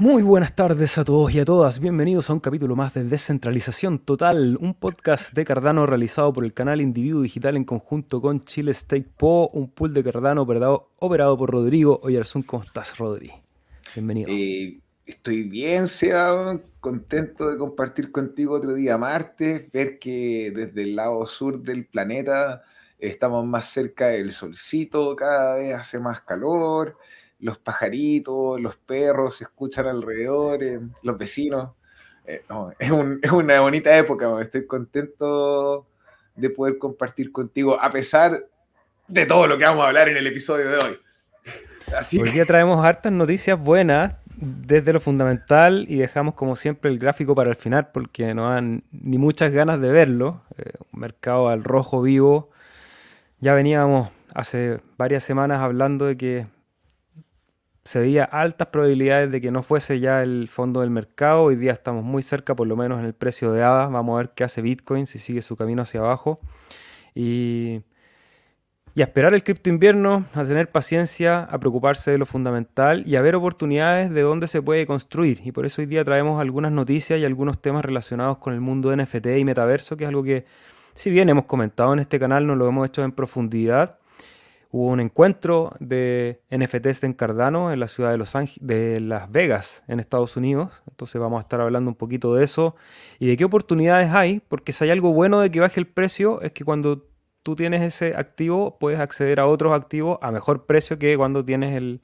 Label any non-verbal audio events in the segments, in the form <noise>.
Muy buenas tardes a todos y a todas. Bienvenidos a un capítulo más de Descentralización Total, un podcast de Cardano realizado por el canal Individuo Digital en conjunto con Chile Stake Po, un pool de Cardano operado, por Rodrigo Oyarzún. ¿Cómo estás, Rodri? Bienvenido. Eh, estoy bien, Seba, contento de compartir contigo otro día martes, ver que desde el lado sur del planeta estamos más cerca del solcito, cada vez hace más calor los pajaritos, los perros se escuchan alrededor, eh, los vecinos. Eh, <laughs> es, una bonita época, estoy contento de poder compartir contigo, a pesar de todo lo que vamos a hablar en el episodio de hoy. <laughs> Así hoy día traemos hartas noticias buenas desde lo fundamental y dejamos como siempre el gráfico para el final porque no dan ni muchas ganas de verlo. Eh, un mercado al rojo vivo. Ya veníamos hace varias semanas hablando de que se veía altas probabilidades de que no fuese ya el fondo del mercado. Hoy día estamos muy cerca, por lo menos en el precio de ADA. Vamos a ver qué hace Bitcoin, si sigue su camino hacia abajo. Y, y a esperar el cripto invierno, a tener paciencia, a preocuparse de lo fundamental y a ver oportunidades de dónde se puede construir. Y por eso hoy día traemos algunas noticias y algunos temas relacionados con el mundo de NFT y metaverso, que es algo que, si bien hemos comentado en este canal, no lo hemos hecho en profundidad hubo un encuentro de NFTs en Cardano en la ciudad de, Los de Las Vegas, en Estados Unidos. Entonces vamos a estar hablando un poquito de eso y de qué oportunidades hay, porque si hay algo bueno de que baje el precio es que cuando tú tienes ese activo puedes acceder a otros activos a mejor precio que cuando tienes el,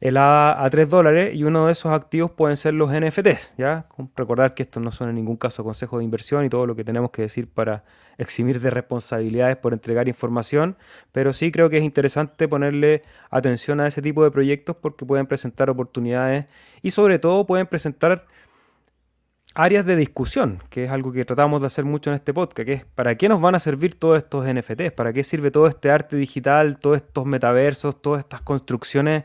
el A a 3 dólares y uno de esos activos pueden ser los NFTs. ¿ya? Recordar que estos no son en ningún caso consejos de inversión y todo lo que tenemos que decir para eximir de responsabilidades por entregar información, pero sí creo que es interesante ponerle atención a ese tipo de proyectos porque pueden presentar oportunidades y sobre todo pueden presentar áreas de discusión, que es algo que tratamos de hacer mucho en este podcast, para qué nos van a servir todos estos NFTs, para qué sirve todo este arte digital, todos estos metaversos, todas estas construcciones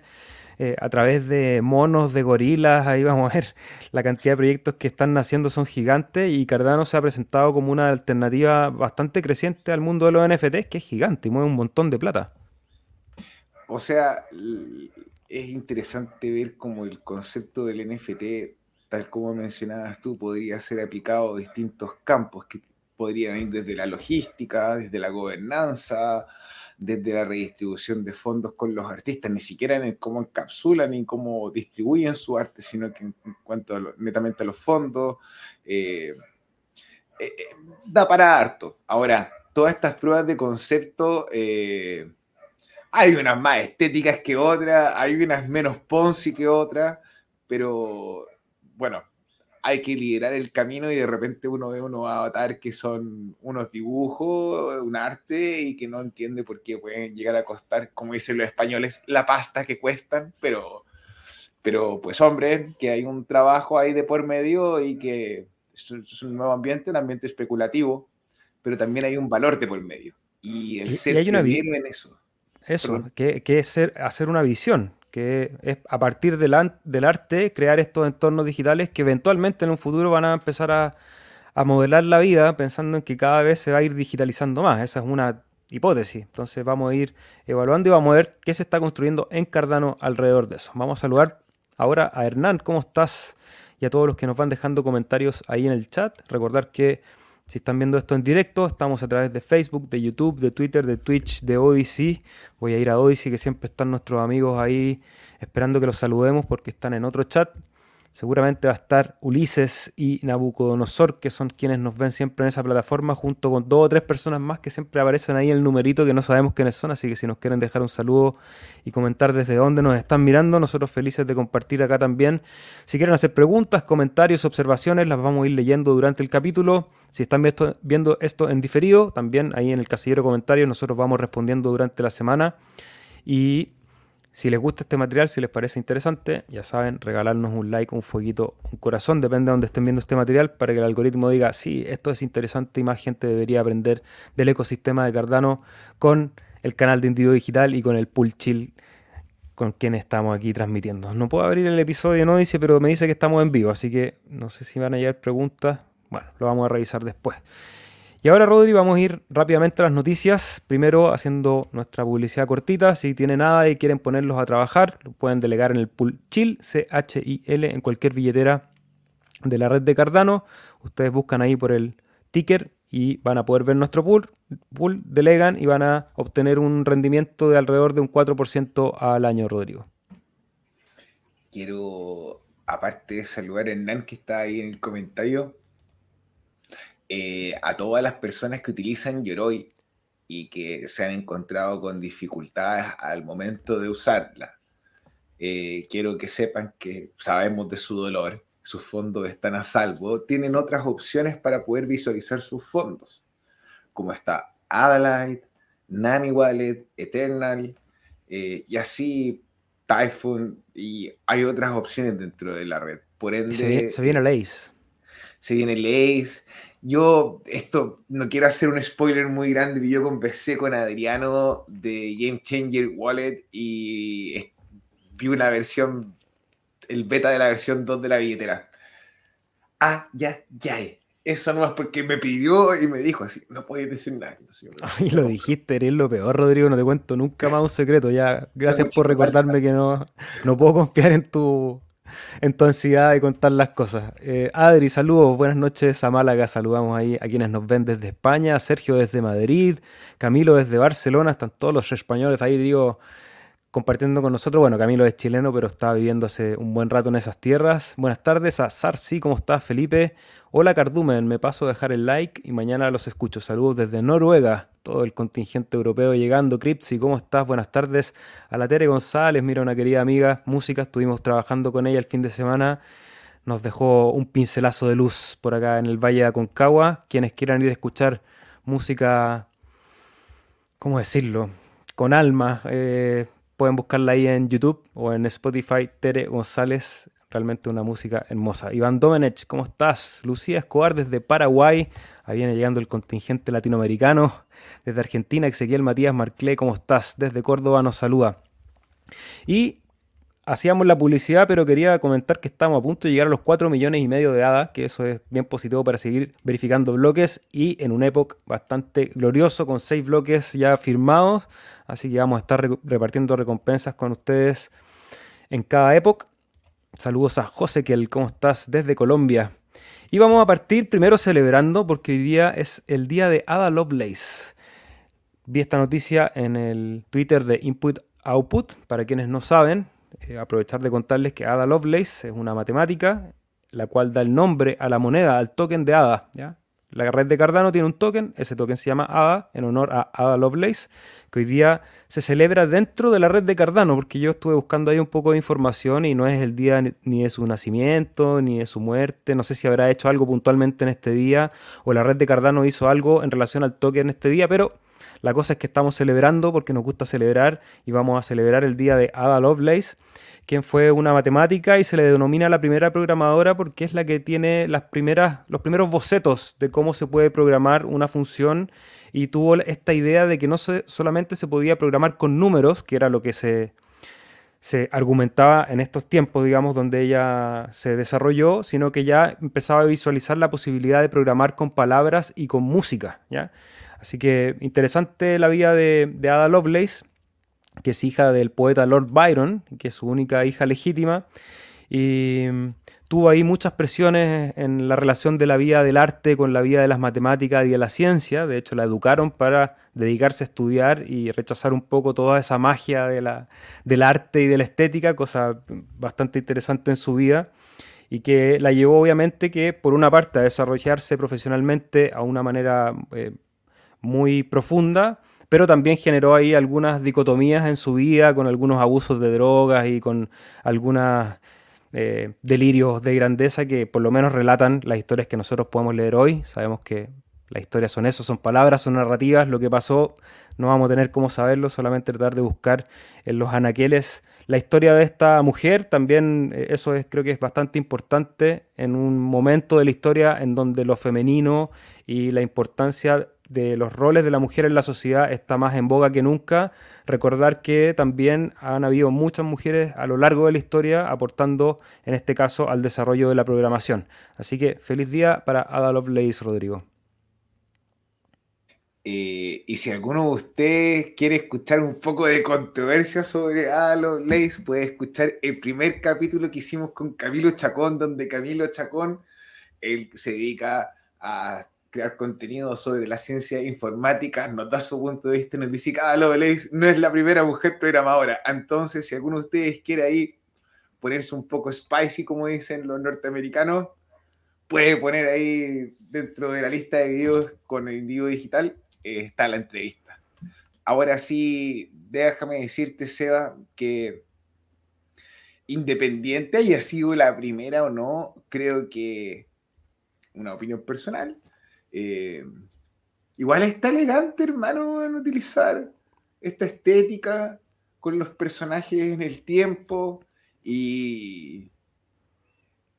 eh, a través de monos, de gorilas, ahí vamos a ver la cantidad de proyectos que están naciendo son gigantes y Cardano se ha presentado como una alternativa bastante creciente al mundo de los NFTs, que es gigante y mueve un montón de plata. O sea, es interesante ver cómo el concepto del NFT, tal como mencionabas tú, podría ser aplicado a distintos campos que podrían ir desde la logística, desde la gobernanza, desde la redistribución de fondos con los artistas, ni siquiera en cómo encapsulan ni cómo distribuyen su arte, sino que en, cuanto netamente a los fondos, eh, eh, eh, da para harto. Ahora, todas estas pruebas de concepto, hay unas más estéticas que otras, hay unas menos Ponzi que otras, pero bueno, hay que liderar el camino y de repente uno ve unos avatar que son unos dibujos, un arte y que no entiende por qué pueden llegar a costar, como dicen los españoles, la pasta que cuestan, pero, pero pues hombre, que hay un trabajo ahí de por medio y que es un nuevo ambiente, un ambiente especulativo, pero también hay un valor de por medio. Y el ser hay una en eso. Eso, que, que, es ser, hacer una visión, que es a partir del, arte crear estos entornos digitales que eventualmente en un futuro van a empezar a, modelar la vida pensando en que cada vez se va a ir digitalizando más. Esa es una hipótesis. Entonces vamos a ir evaluando y vamos a ver qué se está construyendo en Cardano alrededor de eso. Vamos a saludar ahora a Hernán, ¿cómo estás? Y a todos los que nos van dejando comentarios ahí en el chat. Recordar que si están viendo esto en directo, estamos a través de Facebook, de YouTube, de Twitter, de Twitch, de Odyssey. Voy a ir a Odyssey, que siempre están nuestros amigos ahí esperando que los saludemos porque están en otro chat. Seguramente va a estar Ulises y Nabucodonosor, que son quienes nos ven siempre en esa plataforma, junto con dos o tres personas más que siempre aparecen ahí en el numerito que no sabemos quiénes son. Así que si nos quieren dejar un saludo y comentar desde dónde nos están mirando, nosotros felices de compartir acá también. Si quieren hacer preguntas, comentarios, observaciones, las vamos a ir leyendo durante el capítulo. Si están viendo esto en diferido, también ahí en el casillero de comentarios nosotros vamos respondiendo durante la semana. Y si les gusta este material, si les parece interesante, ya saben, regalarnos un like, un fueguito, un corazón, depende de donde estén viendo este material, para que el algoritmo diga, sí, esto es interesante y más gente debería aprender del ecosistema de Cardano con el canal de Individuo Digital y con el Pool Chill con quien estamos aquí transmitiendo. No puedo abrir el episodio, no dice, pero me dice que estamos en vivo, así que no sé si van a llegar preguntas. Bueno, lo vamos a revisar después. Y ahora, Rodri, vamos a ir rápidamente a las noticias. Primero, haciendo nuestra publicidad cortita. Si tienen nada y quieren ponerlos a trabajar, lo pueden delegar en el pool Chill, C-H-I-L, en cualquier billetera de la red de Cardano. Ustedes buscan ahí por el ticker y van a poder ver nuestro pool. Pool delegan y van a obtener un rendimiento de alrededor de un 4% al año, Rodrigo. Quiero, aparte de saludar a Hernán que está ahí en el comentario, eh, a todas las personas que utilizan Yoroi y que se han encontrado con dificultades al momento de usarla. Eh, quiero que sepan que sabemos de su dolor, sus fondos están a salvo. Tienen otras opciones para poder visualizar sus fondos, como está Adalite, Nami Wallet, Eternal, eh, y así Typhoon, y hay otras opciones dentro de la red. Por ende, se, se viene Lace. Se viene Lace. Yo, esto, no quiero hacer un spoiler muy grande, pero yo conversé con Adriano de Game Changer Wallet y vi una versión, el beta de la versión 2 de la billetera. Ah, ya, ya. Eso no es porque me pidió y me dijo así, no puedes decir nada. Y lo <laughs> dijiste, eres lo peor, Rodrigo, no te cuento nunca más un secreto. Ya, <laughs> gracias por recordarme que no, no puedo confiar en tu, en tu ansiedad de contar las cosas. Eh, Adri, saludos, buenas noches a Málaga, saludamos ahí a quienes nos ven desde España, Sergio desde Madrid, Camilo desde Barcelona, están todos los españoles ahí, digo, compartiendo con nosotros. Bueno, Camilo es chileno, pero está viviendo hace un buen rato en esas tierras. Buenas tardes a Sarsi, ¿cómo estás, Felipe? Hola, Cardumen, me paso a dejar el like y mañana los escucho. Saludos desde Noruega, todo el contingente europeo llegando. Cripsy, ¿cómo estás? Buenas tardes. A la Tere González, mira, una querida amiga, música, estuvimos trabajando con ella el fin de semana. Nos dejó un pincelazo de luz por acá en el Valle de Aconcagua. Quienes quieran ir a escuchar música, ¿cómo decirlo? Con alma, eh, pueden buscarla ahí en YouTube o en Spotify, Tere González, realmente una música hermosa. Iván Domenech, ¿cómo estás? Lucía Escobar desde Paraguay, ahí viene llegando el contingente latinoamericano. Desde Argentina, Ezequiel Matías Marclé, ¿cómo estás? Desde Córdoba nos saluda. Y hacíamos la publicidad, pero quería comentar que estamos a punto de llegar a los 4 millones y medio de hadas, que eso es bien positivo para seguir verificando bloques y en un época bastante glorioso con 6 bloques ya firmados. Así que vamos a estar repartiendo recompensas con ustedes en cada época. Saludos a José Kel, ¿cómo estás? Desde Colombia. Y vamos a partir primero celebrando porque hoy día es el día de Ada Lovelace. Vi esta noticia en el Twitter de Input Output. Para quienes no saben, eh, aprovechar de contarles que Ada Lovelace es una matemática la cual da el nombre a la moneda, al token de Ada. ¿ya? La red de Cardano tiene un token, ese token se llama ADA, en honor a Ada Lovelace, que hoy día se celebra dentro de la red de Cardano, porque yo estuve buscando ahí un poco de información y no es el día ni de su nacimiento, ni de su muerte, no sé si habrá hecho algo puntualmente en este día, o la red de Cardano hizo algo en relación al token en este día, pero la cosa es que estamos celebrando porque nos gusta celebrar y vamos a celebrar el día de Ada Lovelace quien fue una matemática y se le denomina la primera programadora porque es la que tiene las primeras, los primeros bocetos de cómo se puede programar una función y tuvo esta idea de que no solamente se podía programar con números, que era lo que se, se argumentaba en estos tiempos, digamos, donde ella se desarrolló, sino que ya empezaba a visualizar la posibilidad de programar con palabras y con música, ¿ya? Así que interesante la vida de, Ada Lovelace que es hija del poeta Lord Byron, que es su única hija legítima, y mm, tuvo ahí muchas presiones en la relación de la vida del arte con la vida de las matemáticas y de la ciencia, de hecho la educaron para dedicarse a estudiar y rechazar un poco toda esa magia de la, del arte y de la estética, cosa bastante interesante en su vida y que la llevó obviamente que por una parte a desarrollarse profesionalmente a una manera eh, muy profunda, pero también generó ahí algunas dicotomías en su vida con algunos abusos de drogas y con algunos eh, delirios de grandeza que por lo menos relatan las historias que nosotros podemos leer hoy. Sabemos que las historias son eso, son palabras, son narrativas, lo que pasó no vamos a tener cómo saberlo, solamente tratar de buscar en los anaqueles la historia de esta mujer, también eh, eso es, creo que es bastante importante en un momento de la historia en donde lo femenino y la importancia de los roles de la mujer en la sociedad está más en boga que nunca. Recordar que también han habido muchas mujeres a lo largo de la historia aportando, en este caso, al desarrollo de la programación. Así que feliz día para Ada Lovelace, Rodrigo. Eh, y si alguno de ustedes quiere escuchar un poco de controversia sobre Ada Lace, puede escuchar el primer capítulo que hicimos con Camilo Chacón, donde Camilo Chacón él se dedica a crear contenido sobre la ciencia informática, nos da su punto de vista nos dice Ada Lovelace no es la primera mujer programadora. Entonces, si alguno de ustedes quiere ahí ponerse un poco spicy, como dicen los norteamericanos, puede poner ahí dentro de la lista de videos con el individuo digital está la entrevista. Ahora sí, déjame decirte, Seba, que independiente haya sido la primera o no, creo que una opinión personal. Eh, igual está elegante, hermano, en utilizar esta estética con los personajes en el tiempo y,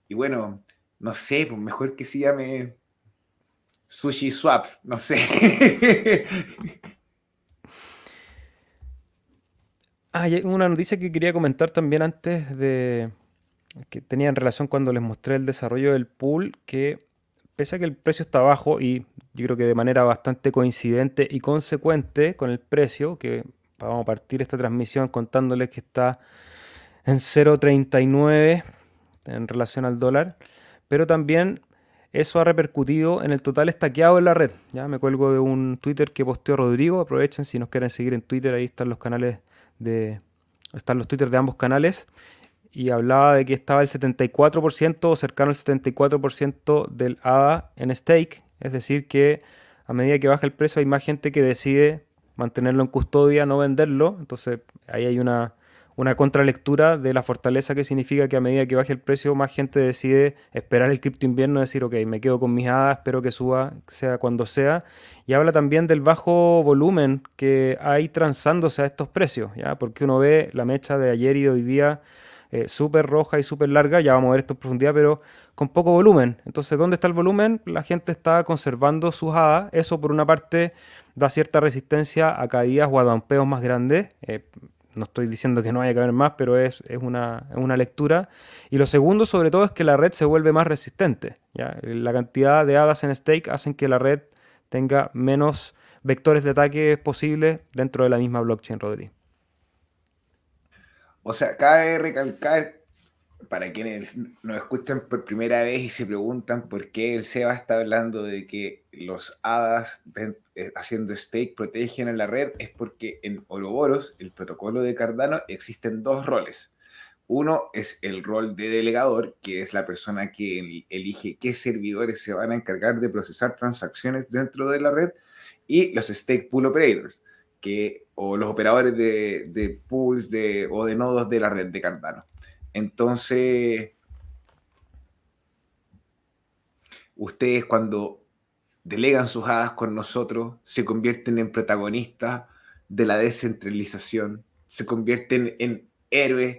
y bueno, no sé, pues mejor que se llame Sushi Swap, no sé. <laughs> ah, hay una noticia que quería comentar también antes de que tenía en relación cuando les mostré el desarrollo del pool, que pese a que el precio está bajo y yo creo que de manera bastante coincidente y consecuente con el precio, que vamos a partir esta transmisión contándoles que está en 0.39 en relación al dólar, pero también eso ha repercutido en el total estaqueado en la red. Ya me cuelgo de un Twitter que posteó Rodrigo. Aprovechen si nos quieren seguir en Twitter, ahí están los canales de. están los Twitter de ambos canales. Y hablaba de que estaba el 74% o cercano al 74% del ADA en stake. Es decir, que a medida que baja el precio hay más gente que decide mantenerlo en custodia, no venderlo. Entonces ahí hay una, una contralectura de la fortaleza que significa que a medida que baje el precio, más gente decide esperar el cripto invierno, decir, ok, me quedo con mis hadas, espero que suba, sea cuando sea. Y habla también del bajo volumen que hay transándose a estos precios, ¿ya? Porque uno ve la mecha de ayer y hoy día eh, súper roja y súper larga, ya vamos a ver esto en profundidad, pero con poco volumen. Entonces, ¿dónde está el volumen? La gente está conservando sus hadas. Eso, por una parte, da cierta resistencia a caídas o a dampeos más grandes. Eh, no estoy diciendo que no haya que haber más, pero es, una, lectura. Y lo segundo, sobre todo, es que la red se vuelve más resistente. La cantidad de hadas en stake hacen que la red tenga menos vectores de ataque posibles dentro de la misma blockchain, Rodri. O sea, cabe recalcar para quienes nos escuchan por primera vez y se preguntan por qué el SEBA está hablando de que los hadas eh, haciendo stake protegen a la red, es porque en Ouroboros, el protocolo de Cardano, existen dos roles. Uno es el rol de delegador, que es la persona que elige qué servidores se van a encargar de procesar transacciones dentro de la red, y los stake pool operators, que, o los operadores de, pools de, o de nodos de la red de Cardano. Entonces, ustedes cuando delegan sus hadas con nosotros, se convierten en protagonistas de la descentralización, se convierten en héroes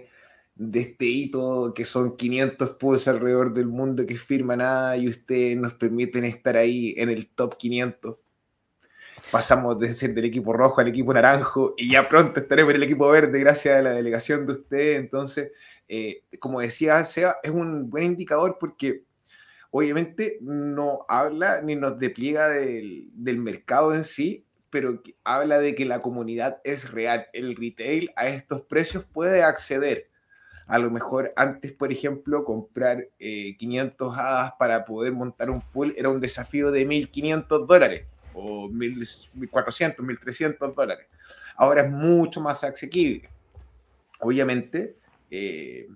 de este hito que son 500 pools alrededor del mundo que firman nada y ustedes nos permiten estar ahí en el top 500. Pasamos de ser del equipo rojo al equipo naranjo y ya pronto estaremos en el equipo verde gracias a la delegación de ustedes. Entonces, eh, como decía Seba, es un buen indicador porque obviamente no habla ni nos despliega del, mercado en sí, pero habla de que la comunidad es real. El retail a estos precios puede acceder. A lo mejor antes, por ejemplo, comprar 500 eh, hadas para poder montar un pool era un desafío de 1.500 dólares o 1.400, 1.300 dólares. Ahora es mucho más asequible. Obviamente, eh,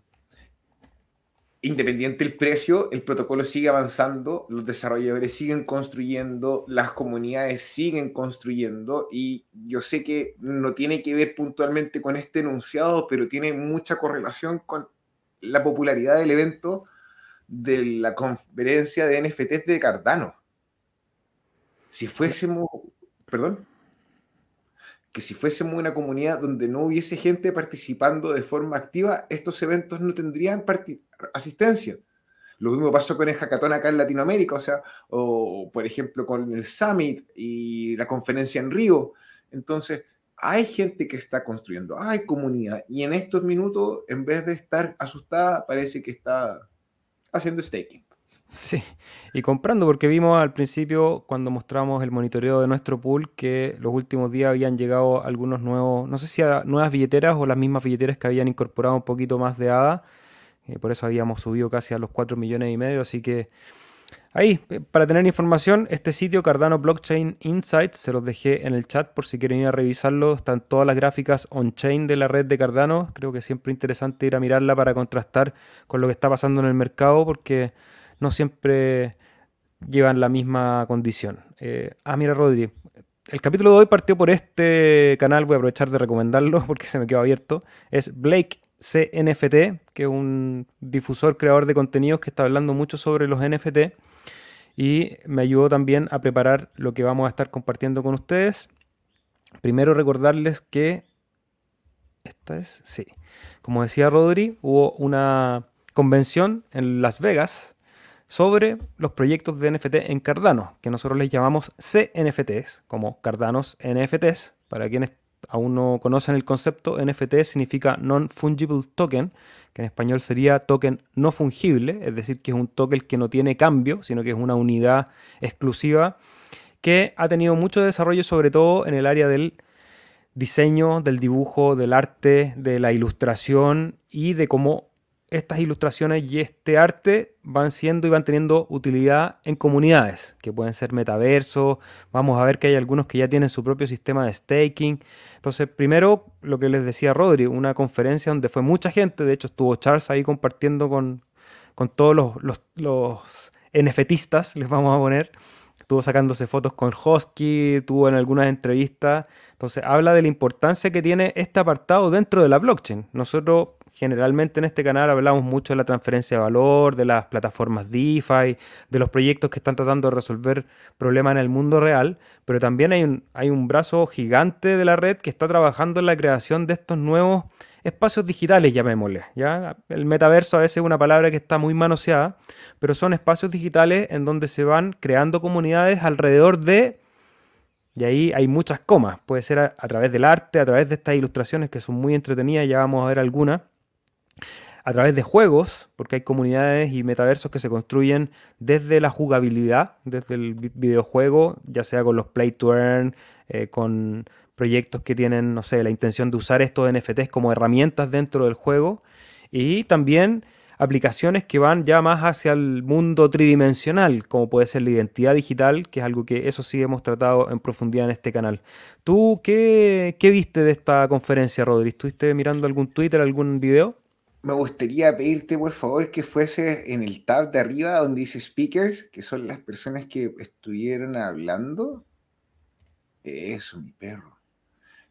independiente del precio, el protocolo sigue avanzando, los desarrolladores siguen construyendo, las comunidades siguen construyendo y yo sé que no tiene que ver puntualmente con este enunciado, pero tiene mucha correlación con la popularidad del evento de la conferencia de NFTs de Cardano. Si fuésemos, perdón que si fuésemos una comunidad donde no hubiese gente participando de forma activa, estos eventos no tendrían asistencia. Lo mismo pasó con el hackathon acá en Latinoamérica, o sea, o por ejemplo con el Summit y la conferencia en Río. Entonces, hay gente que está construyendo, hay comunidad, y en estos minutos, en vez de estar asustada, parece que está haciendo staking. Sí, y comprando, porque vimos al principio, cuando mostramos el monitoreo de nuestro pool, que los últimos días habían llegado algunos nuevos, no sé si a nuevas billeteras o las mismas billeteras que habían incorporado un poquito más de ADA. y por eso habíamos subido casi a los 4 millones y medio, así que Ahí, eh, para tener información, este sitio Cardano Blockchain Insights, se los dejé en el chat por si quieren ir a revisarlo. Están todas las gráficas on-chain de la red de Cardano. Creo que es siempre interesante ir a mirarla para contrastar con lo que está pasando en el mercado porque no siempre llevan la misma condición. Eh, ah, mira, Rodri. El capítulo de hoy partió por este canal, voy a aprovechar de recomendarlo <laughs> porque se me quedó abierto. Es Blake CNFT, que es un difusor, creador de contenidos que está hablando mucho sobre los NFT y me ayudó también a preparar lo que vamos a estar compartiendo con ustedes. Primero recordarles que esta es, sí, como decía Rodri, hubo una convención en Las Vegas sobre los proyectos de NFT en Cardano, que nosotros les llamamos CNFTs, como Cardanos NFTs, para quienes aún no conocen el concepto, NFT significa Non-Fungible Token, que en español sería token no fungible, es decir, que es un token que no tiene cambio, sino que es una unidad exclusiva, que ha tenido mucho desarrollo sobre todo en el área del diseño, del dibujo, del arte, de la ilustración y de cómo estas ilustraciones y este arte van siendo y van teniendo utilidad en comunidades, que pueden ser metaversos. Vamos a ver que hay algunos que ya tienen su propio sistema de staking. Entonces, primero, lo que les decía Rodri, una conferencia donde fue mucha gente, de hecho estuvo Charles ahí compartiendo con, todos los, los, los NFTistas, les vamos a poner. Estuvo sacándose fotos con Hosky, tuvo en algunas entrevistas. Entonces, habla de la importancia que tiene este apartado dentro de la blockchain. Nosotros Generalmente en este canal hablamos mucho de la transferencia de valor, de las plataformas DeFi, de los proyectos que están tratando de resolver problemas en el mundo real, pero también hay un, hay un brazo gigante de la red que está trabajando en la creación de estos nuevos espacios digitales, llamémosle. ¿ya? El metaverso a veces es una palabra que está muy manoseada, pero son espacios digitales en donde se van creando comunidades alrededor de... Y ahí hay muchas comas. Puede ser a, a través del arte, a través de estas ilustraciones que son muy entretenidas, ya vamos a ver algunas a través de juegos, porque hay comunidades y metaversos que se construyen desde la jugabilidad, desde el videojuego, ya sea con los play to earn, eh, con proyectos que tienen, no sé, la intención de usar estos NFTs como herramientas dentro del juego, y también aplicaciones que van ya más hacia el mundo tridimensional, como puede ser la identidad digital, que es algo que eso sí hemos tratado en profundidad en este canal. ¿Tú qué, qué viste de esta conferencia, Rodri? ¿Estuviste mirando algún Twitter, algún video? Me gustaría pedirte por favor que fuese en el tab de arriba donde dice speakers, que son las personas que estuvieron hablando. Eso, mi perro.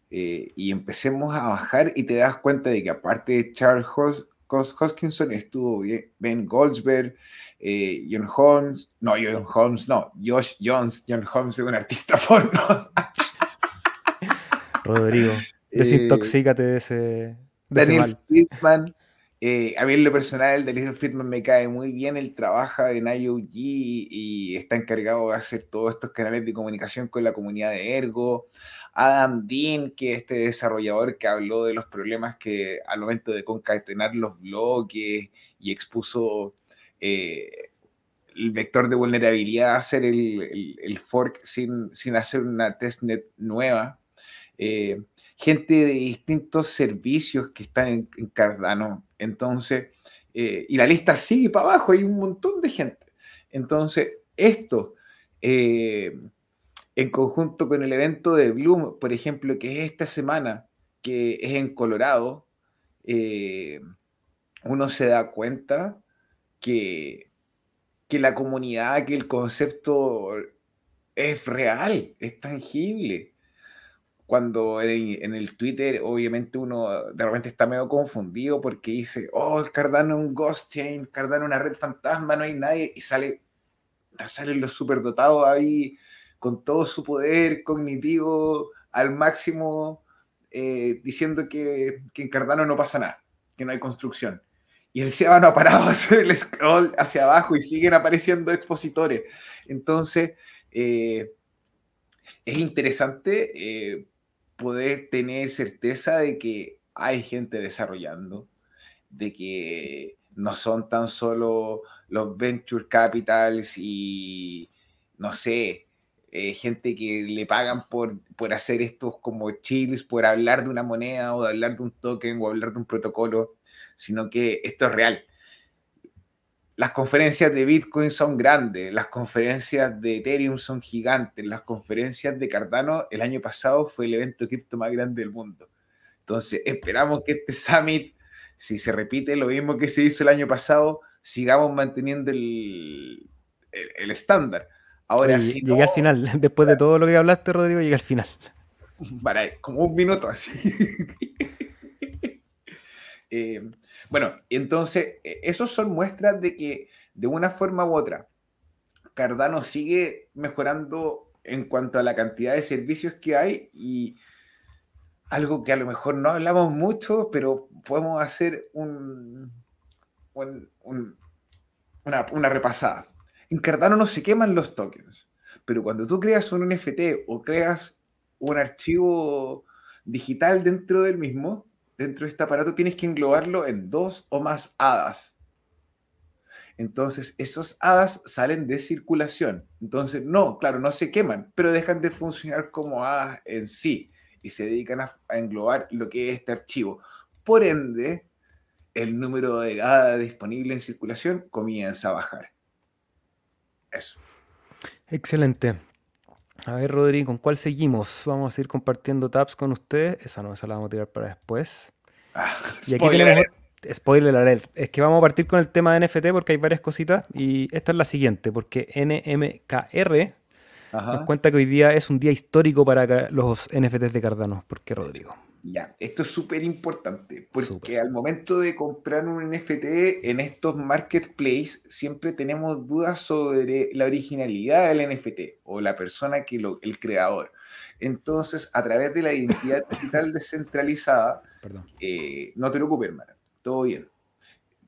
Eh, y empecemos a bajar y te das cuenta de que aparte de Charles Hoskinson estuvo Ben Goldsberg, eh, John Holmes, no, John Holmes, no, Josh Jones, John Holmes es un artista <laughs> porno. Rodrigo, desintoxícate de ese, de Daniel Friedman, eh, a mí en lo personal, Daniel Friedman me cae muy bien, él trabaja en IOG y está encargado de hacer todos estos canales de comunicación con la comunidad de Ergo. Adam Dean, que es este desarrollador que habló de los problemas que al momento de concatenar los bloques y expuso eh, el vector de vulnerabilidad, hacer el, fork sin, sin, hacer una testnet nueva. Eh, gente de distintos servicios que están en, Cardano. Entonces, eh, y la lista sigue para abajo, hay un montón de gente. Entonces, esto, eh, en conjunto con el evento de Bloom, por ejemplo, que es esta semana, que es en Colorado, eh, uno se da cuenta que, que la comunidad, que el concepto es real, es tangible cuando en, el Twitter obviamente uno de repente está medio confundido porque dice, oh, Cardano es un ghost chain, Cardano es una red fantasma, no hay nadie, y sale, salen los superdotados ahí con todo su poder cognitivo al máximo, eh, diciendo que, en Cardano no pasa nada, que no hay construcción. Y el Seba no ha parado a hacer el scroll hacia abajo y siguen apareciendo expositores. Entonces, eh, es interesante eh, poder tener certeza de que hay gente desarrollando, de que no son tan solo los venture capitals y, no sé, eh, gente que le pagan por, por hacer estos como chills, por hablar de una moneda o de hablar de un token o hablar de un protocolo, sino que esto es real. Las conferencias de Bitcoin son grandes, las conferencias de Ethereum son gigantes, las conferencias de Cardano el año pasado fue el evento cripto más grande del mundo. Entonces, esperamos que este summit, si se repite lo mismo que se hizo el año pasado, sigamos manteniendo el, estándar. Ahora sí. llegué al final, <laughs> después de todo lo que hablaste, Rodrigo, llegué al final. Para, como un minuto así. <laughs> eh, bueno, entonces, e, esos son muestras de que de una forma u otra, Cardano sigue mejorando en cuanto a la cantidad de servicios que hay y algo que a lo mejor no hablamos mucho, pero podemos hacer un, una, una repasada. En Cardano no se queman los tokens, pero cuando tú creas un NFT o creas un archivo digital dentro del mismo, dentro de este aparato tienes que englobarlo en dos o más hadas. Entonces, esos hadas salen de circulación. Entonces, no, claro, no se queman, pero dejan de funcionar como hadas en sí y se dedican a, englobar lo que es este archivo. Por ende, el número de hadas disponible en circulación comienza a bajar. Eso. Excelente. A ver, Rodrigo, ¿con cuál seguimos? Vamos a ir compartiendo tabs con usted. Esa no, esa la vamos a tirar para después. Ah, y aquí tenemos. Spoiler alert. Es que vamos a partir con el tema de NFT porque hay varias cositas. Y esta es la siguiente, porque NMKR nos cuenta que hoy día es un día histórico para los NFTs de Cardano. ¿Por qué, Rodrigo? Ya, esto es súper importante, porque al momento de comprar un NFT en estos marketplaces siempre tenemos dudas sobre la originalidad del NFT o la persona que lo, el creador. Entonces, a través de la identidad <laughs> digital descentralizada, eh, no te preocupes, hermano, todo bien.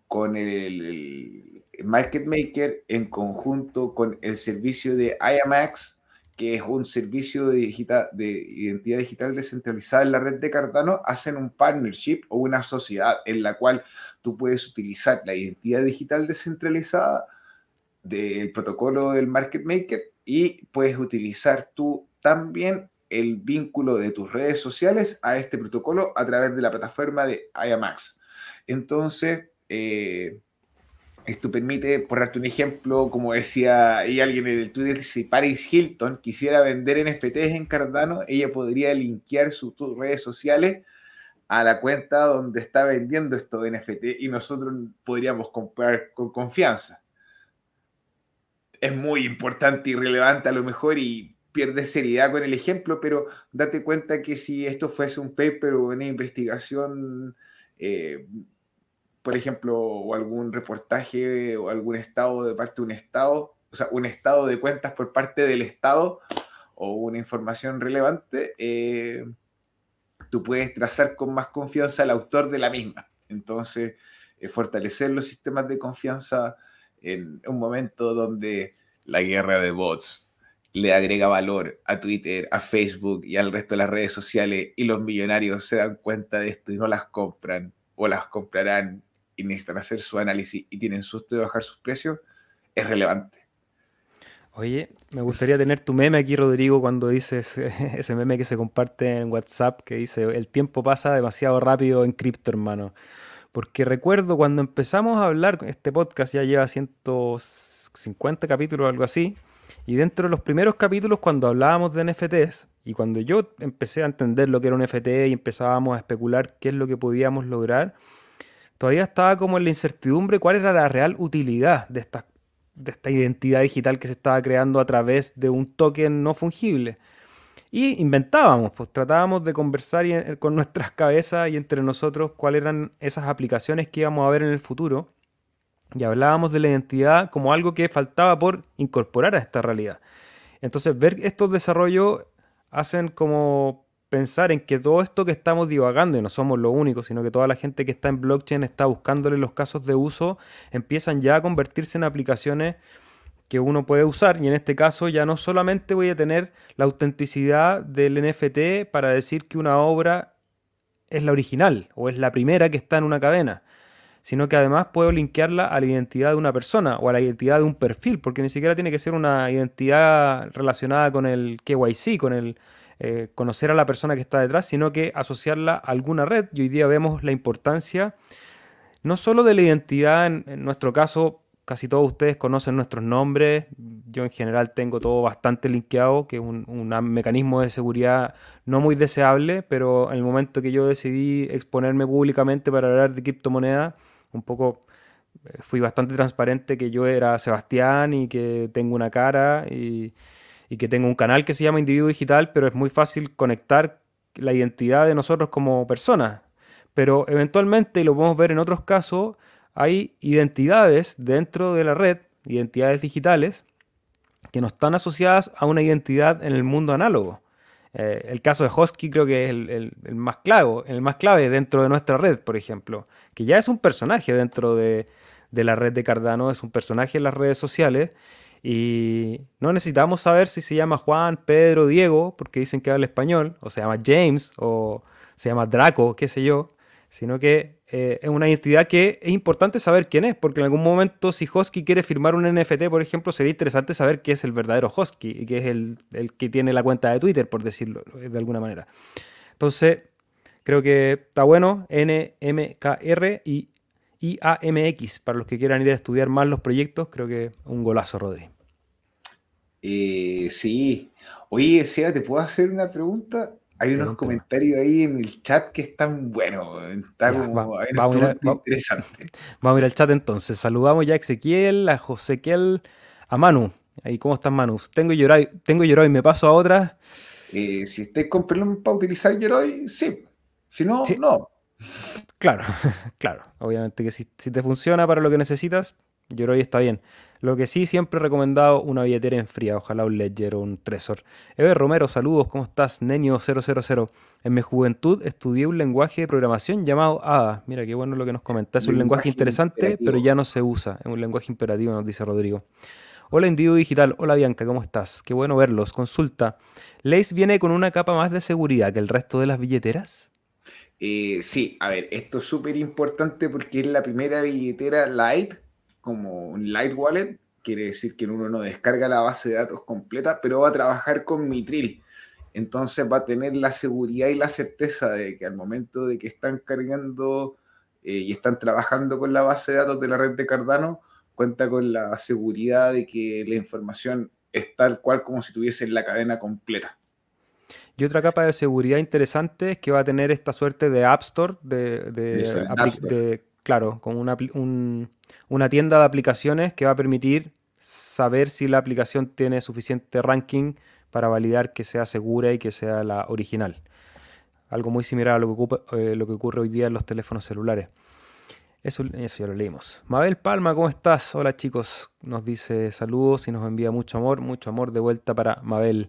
Con el, el Market Maker en conjunto con el servicio de IAMAX, que es un servicio de, identidad digital descentralizada en la red de Cardano, hacen un partnership o una sociedad en la cual tú puedes utilizar la identidad digital descentralizada del protocolo del market maker y puedes utilizar tú también el vínculo de tus redes sociales a este protocolo a través de la plataforma de IAMAX. Entonces, eh, esto permite, por darte un ejemplo, como decía ahí alguien en el Twitter, si Paris Hilton quisiera vender NFTs en Cardano, ella podría linkear sus redes sociales a la cuenta donde está vendiendo estos NFT y nosotros podríamos comprar con confianza. Es muy importante y relevante a lo mejor y pierde seriedad con el ejemplo, pero date cuenta que si esto fuese un paper o una investigación eh, por ejemplo, o algún reportaje o algún estado de parte de un estado, o sea, un estado de cuentas por parte del estado o una información relevante, eh, tú puedes trazar con más confianza al autor de la misma. Entonces, eh, fortalecer los sistemas de confianza en un momento donde la guerra de bots le agrega valor a Twitter, a Facebook y al resto de las redes sociales y los millonarios se dan cuenta de esto y no las compran o las comprarán y necesitan hacer su análisis y tienen susto de bajar sus precios, es relevante. Oye, me gustaría tener tu meme aquí, Rodrigo, cuando dices <laughs> ese meme que se comparte en WhatsApp, que dice, el tiempo pasa demasiado rápido en cripto, hermano. Porque recuerdo cuando empezamos a hablar, este podcast ya lleva 150 capítulos o algo así, y dentro de los primeros capítulos, cuando hablábamos de NFTs, y cuando yo empecé a entender lo que era un NFT y empezábamos a especular qué es lo que podíamos lograr, todavía estaba como en la incertidumbre cuál era la real utilidad de esta, de esta identidad digital que se estaba creando a través de un token no fungible. Y inventábamos, pues tratábamos de conversar con nuestras <laughs> cabezas y entre nosotros cuáles eran esas aplicaciones que íbamos a ver en el futuro. Y hablábamos de la identidad como algo que faltaba por incorporar a esta realidad. Entonces, ver estos desarrollos hacen como pensar en que todo esto que estamos divagando, y no somos lo único, sino que toda la gente que está en blockchain está buscándole los casos de uso, empiezan ya a convertirse en aplicaciones que uno puede usar. Y en este caso ya no solamente voy a tener la autenticidad del NFT para decir que una obra es la original o es la primera que está en una cadena, sino que además puedo linkearla a la identidad de una persona o a la identidad de un perfil, porque ni siquiera tiene que ser una identidad relacionada con el KYC, con el eh, conocer a la persona que está detrás, sino que asociarla a alguna red. Y hoy día vemos la importancia no solo de la identidad, en, nuestro caso, casi todos ustedes conocen nuestros nombres, yo en general tengo todo bastante linkeado, que es un, un, mecanismo de seguridad no muy deseable, pero en el momento que yo decidí exponerme públicamente para hablar de criptomonedas, un poco eh, fui bastante transparente que yo era Sebastián y que tengo una cara y, que tengo un canal que se llama Individuo Digital, pero es muy fácil conectar la identidad de nosotros como personas. Pero eventualmente, y lo podemos ver en otros casos, hay identidades dentro de la red, identidades digitales, que no están asociadas a una identidad en el mundo análogo. Eh, el caso de Hosky creo que es el, más clave, el más clave dentro de nuestra red, por ejemplo, que ya es un personaje dentro de, la red de Cardano, es un personaje en las redes sociales y no necesitamos saber si se llama Juan, Pedro, Diego, porque dicen que habla español, o se llama James, o se llama Draco, qué sé yo, sino que eh, es una identidad que es importante saber quién es, porque en algún momento si Hosky quiere firmar un NFT, por ejemplo, sería interesante saber qué es el verdadero Hosky y que es el, que tiene la cuenta de Twitter, por decirlo de alguna manera. Entonces, creo que está bueno, NMKR y IAMX, para los que quieran ir a estudiar más los proyectos, creo que un golazo, Rodri. Eh, sí. Oye, Seba, ¿te puedo hacer una pregunta? Hay unos comentarios ahí en el chat que están buenos. Está como vamos, a interesante. <laughs> Vamos a ir al chat entonces. Saludamos ya a Ezequiel, a Josequiel, a Manu. Ahí, ¿cómo estás, Manu? Tengo Yoroi, tengo Yoroi, me paso a otra. Eh, si estáis con perdón para utilizar Yoroi, sí. Si no, no. Claro, <laughs> claro. Obviamente que si, si te funciona para lo que necesitas, Yoroi está bien. Lo que sí, siempre he recomendado una billetera en fría, ojalá un Ledger o un Tresor. Ever Romero, saludos, ¿cómo estás? Neño000. En mi juventud estudié un lenguaje de programación llamado ADA. Mira, qué bueno lo que nos comenta. Es un lenguaje, interesante, pero ya no se usa. Es un lenguaje imperativo, nos dice Rodrigo. Hola Individuo Digital, hola Bianca, ¿cómo estás? Qué bueno verlos. Consulta, ¿Lace viene con una capa más de seguridad que el resto de las billeteras? Eh, sí, a ver, esto es súper importante porque es la primera billetera light como un light wallet, quiere decir que uno no descarga la base de datos completa, pero va a trabajar con Mitril. Entonces va a tener la seguridad y la certeza de que al momento de que están cargando eh, y están trabajando con la base de datos de la red de Cardano, cuenta con la seguridad de que la información es tal cual como si tuviese la cadena completa. Y otra capa de seguridad interesante es que va a tener esta suerte de App Store, de, de claro, con una, una tienda de aplicaciones que va a permitir saber si la aplicación tiene suficiente ranking para validar que sea segura y que sea la original. Algo muy similar a lo que, eh, lo que ocurre hoy día en los teléfonos celulares. Eso, eso, ya lo leímos. Mabel Palma, ¿cómo estás? Hola chicos, nos dice saludos y nos envía mucho amor, mucho amor de vuelta para Mabel.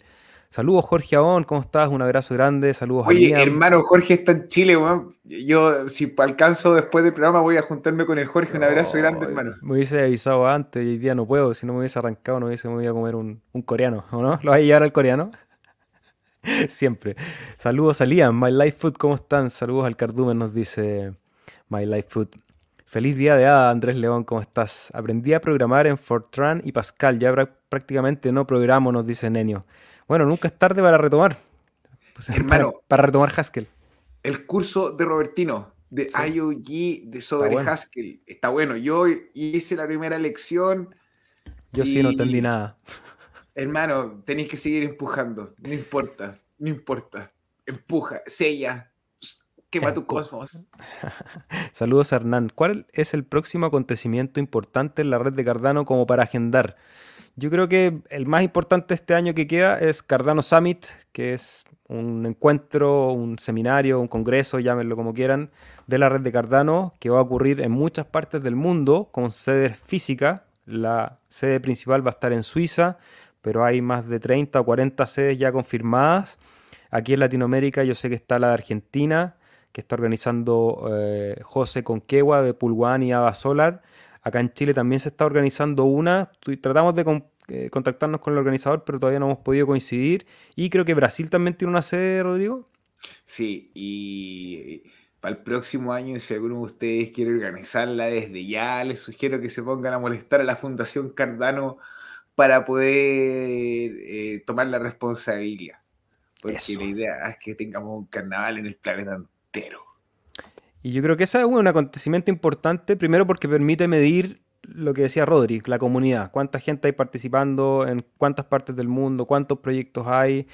Saludos, Jorge Aón, ¿cómo estás? Un abrazo grande, saludos Oye, hermano, Jorge está en Chile, weón. Yo, si alcanzo después del programa, voy a juntarme con el Jorge. Un abrazo grande, hermano. Me hubiese avisado antes y hoy día no puedo. Si no me hubiese arrancado, no hubiese me voy a comer un, coreano, ¿o no? ¿Lo vas a llevar al coreano? <laughs> Siempre. Saludos a Liam, My Life Food, ¿cómo están? Saludos al Cardumen, nos dice My Life Food. Feliz día de Ada, Andrés León, ¿cómo estás? Aprendí a programar en Fortran y Pascal, ya prácticamente no programo, nos dice Nenio. Bueno, nunca es tarde para retomar. Pues, para, retomar Haskell. El curso de Robertino de IOG de sobre Haskell está bueno. Yo hice la primera lección. Yo sí no entendí nada. Hermano, tenéis que seguir empujando. No importa, no importa. Empuja, sella, quema tu cosmos. <laughs> Saludos, Hernán. ¿Cuál es el próximo acontecimiento importante en la red de Cardano como para agendar? Yo creo que el más importante este año que queda es Cardano Summit, que es un encuentro, un seminario, un congreso, llámenlo como quieran, de la red de Cardano, que va a ocurrir en muchas partes del mundo con sedes físicas. La sede principal va a estar en Suiza, pero hay más de 30 o 40 sedes ya confirmadas. Aquí en Latinoamérica yo sé que está la de Argentina, que está organizando eh, José Conquegua de Pulguán y Ava Solar. Acá en Chile también se está organizando una. Tratamos de eh, contactarnos con el organizador, pero todavía no hemos podido coincidir. Y creo que Brasil también tiene una sede, Rodrigo. Sí, y para el próximo año, si alguno de ustedes quiere organizarla desde ya, les sugiero que se pongan a molestar a la Fundación Cardano para poder eh, tomar la responsabilidad. Porque la idea es que tengamos un carnaval en el planeta entero. Y yo creo que ese es un acontecimiento importante, primero porque permite medir lo que decía Rodri, la comunidad, cuánta gente hay participando, en cuántas partes del mundo, cuántos proyectos hay.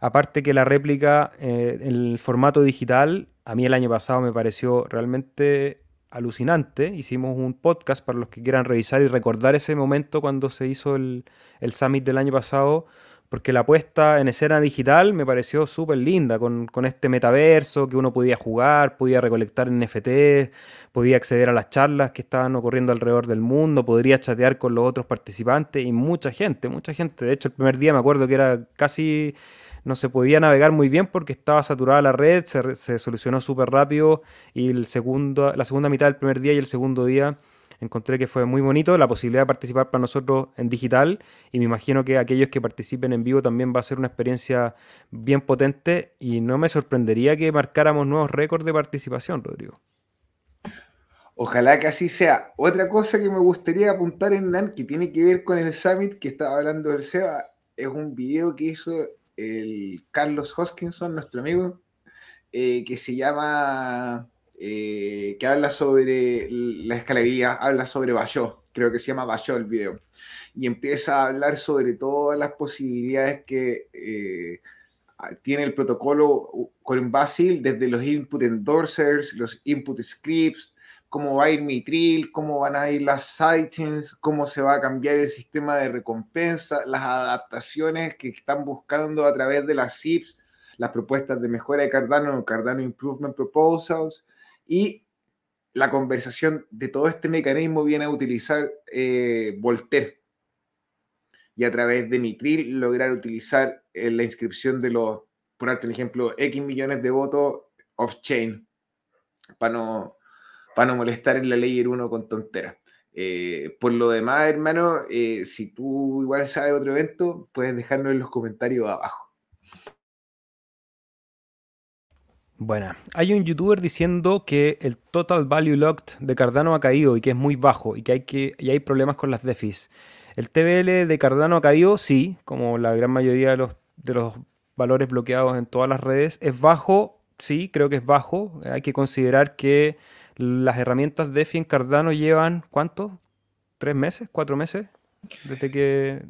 Aparte que la réplica eh, el formato digital, a mí el año pasado me pareció realmente alucinante. Hicimos un podcast para los que quieran revisar y recordar ese momento cuando se hizo el, el summit del año pasado, porque la apuesta en escena digital me pareció súper linda, con, este metaverso que uno podía jugar, podía recolectar NFT, podía acceder a las charlas que estaban ocurriendo alrededor del mundo, podría chatear con los otros participantes y mucha gente, mucha gente. De hecho, el primer día me acuerdo que era casi no se podía navegar muy bien porque estaba saturada la red, se, solucionó súper rápido y el segundo, la segunda mitad del primer día y el segundo día encontré que fue muy bonito la posibilidad de participar para nosotros en digital y me imagino que aquellos que participen en vivo también va a ser una experiencia bien potente y no me sorprendería que marcáramos nuevos récords de participación, Rodrigo. Ojalá que así sea. Otra cosa que me gustaría apuntar en NAN que tiene que ver con el Summit que estaba hablando del SEBA es un video que hizo el Carlos Hoskinson, nuestro amigo, eh, que se llama eh, que habla sobre la escalería, habla sobre Bayó, creo que se llama Bayó el video, y empieza a hablar sobre todas las posibilidades que eh, tiene el protocolo con Basil, desde los input endorsers, los input scripts, cómo va a ir Mitril, cómo van a ir las sidechains, cómo se va a cambiar el sistema de recompensa, las adaptaciones que están buscando a través de las SIPs, las propuestas de mejora de Cardano, Cardano Improvement Proposals, y la conversación de todo este mecanismo viene a utilizar eh, Voltaire y a través de Nitril lograr utilizar eh, la inscripción de los, por ejemplo, X millones de votos off-chain para no, para no molestar en la ley 1 con tonteras. Eh, por lo demás, hermano, si tú igual sabes otro evento, puedes dejarnos en los comentarios abajo. Bueno, hay un youtuber diciendo que el total value locked de Cardano ha caído y que es muy bajo y que hay, que, y hay problemas con las DeFis. El TBL de Cardano ha caído, sí, como la gran mayoría de los, de los valores bloqueados en todas las redes. Es bajo, sí, creo que es bajo. Hay que considerar que las herramientas DeFi en Cardano llevan, ¿cuánto? ¿Tres meses? ¿Cuatro meses? Desde que...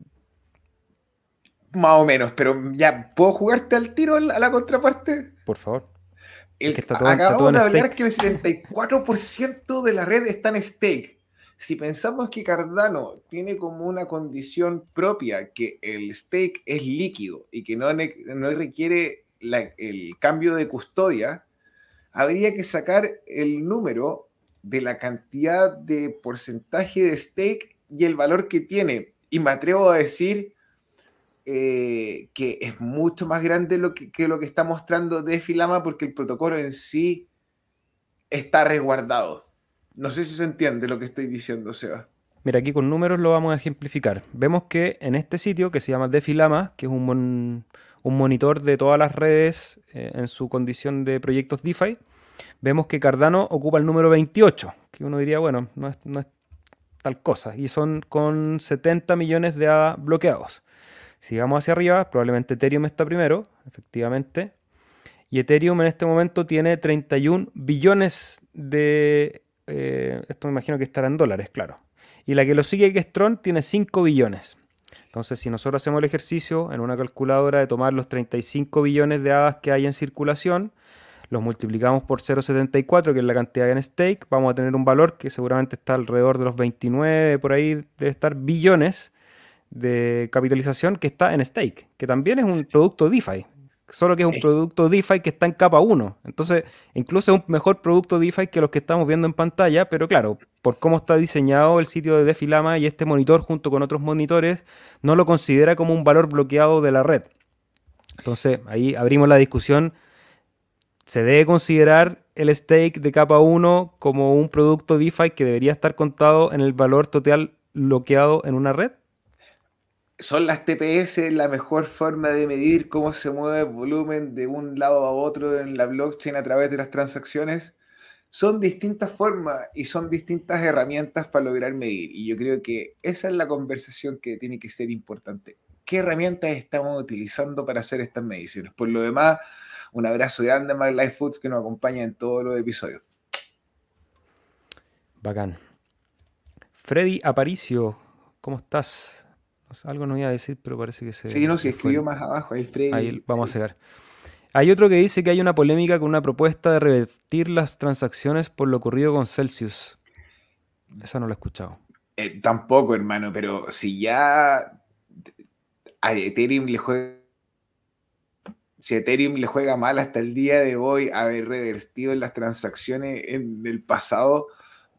Más o menos, pero ya, ¿puedo jugarte al tiro a la contraparte? Por favor. El, acabamos de hablar que el 74% de la red está en stake. Si pensamos que Cardano tiene como una condición propia que el stake es líquido y que no, no requiere el cambio de custodia, habría que sacar el número de la cantidad de porcentaje de stake y el valor que tiene. Y me atrevo a decir eh, que es mucho más grande lo que, lo que está mostrando de Filama porque el protocolo en sí está resguardado. No sé si se entiende lo que estoy diciendo, Seba. Mira, aquí con números lo vamos a ejemplificar. Vemos que en este sitio que se llama Defilama, que es un, un monitor de todas las redes eh, en su condición de proyectos DeFi, vemos que Cardano ocupa el número 28, que uno diría, bueno, no es, no es tal cosa, y son con 70 millones de ADA bloqueados. Si vamos hacia arriba, probablemente Ethereum está primero, efectivamente. Y Ethereum en este momento tiene 31 billones de... Eh, esto me imagino que estará en dólares, claro. Y la que lo sigue, que es Tron, tiene 5 billones. Entonces, si nosotros hacemos el ejercicio en una calculadora de tomar los 35 billones de hadas que hay en circulación, los multiplicamos por 0,74, que es la cantidad en stake, vamos a tener un valor que seguramente está alrededor de los 29, por ahí debe estar billones de capitalización que está en stake, que también es un producto DeFi, solo que es un producto DeFi que está en capa 1. Entonces, incluso es un mejor producto DeFi que los que estamos viendo en pantalla, pero claro, por cómo está diseñado el sitio de DeFilama y este monitor junto con otros monitores, no lo considera como un valor bloqueado de la red. Entonces, ahí abrimos la discusión. ¿Se debe considerar el stake de capa 1 como un producto DeFi que debería estar contado en el valor total bloqueado en una red? ¿Son las TPS la mejor forma de medir cómo se mueve el volumen de un lado a otro en la blockchain a través de las transacciones? son distintas formas y son distintas herramientas para lograr medir. Y yo creo que esa es la conversación que tiene que ser importante. ¿Qué herramientas estamos utilizando para hacer estas mediciones? Por lo demás, un abrazo grande a My Life Foods que nos acompaña en todos los episodios. Bacán. Freddy Aparicio, ¿cómo estás? Algo no iba a decir, pero parece que se. Sí, no, si escribió más abajo, ahí Freddy. Ahí vamos a ver. Hay otro que dice que hay una polémica con una propuesta de revertir las transacciones por lo ocurrido con Celsius. Esa no la he escuchado. Eh, tampoco, hermano, pero si ya a Ethereum le juega. Si Ethereum le juega mal hasta el día de hoy haber revertido las transacciones en el pasado,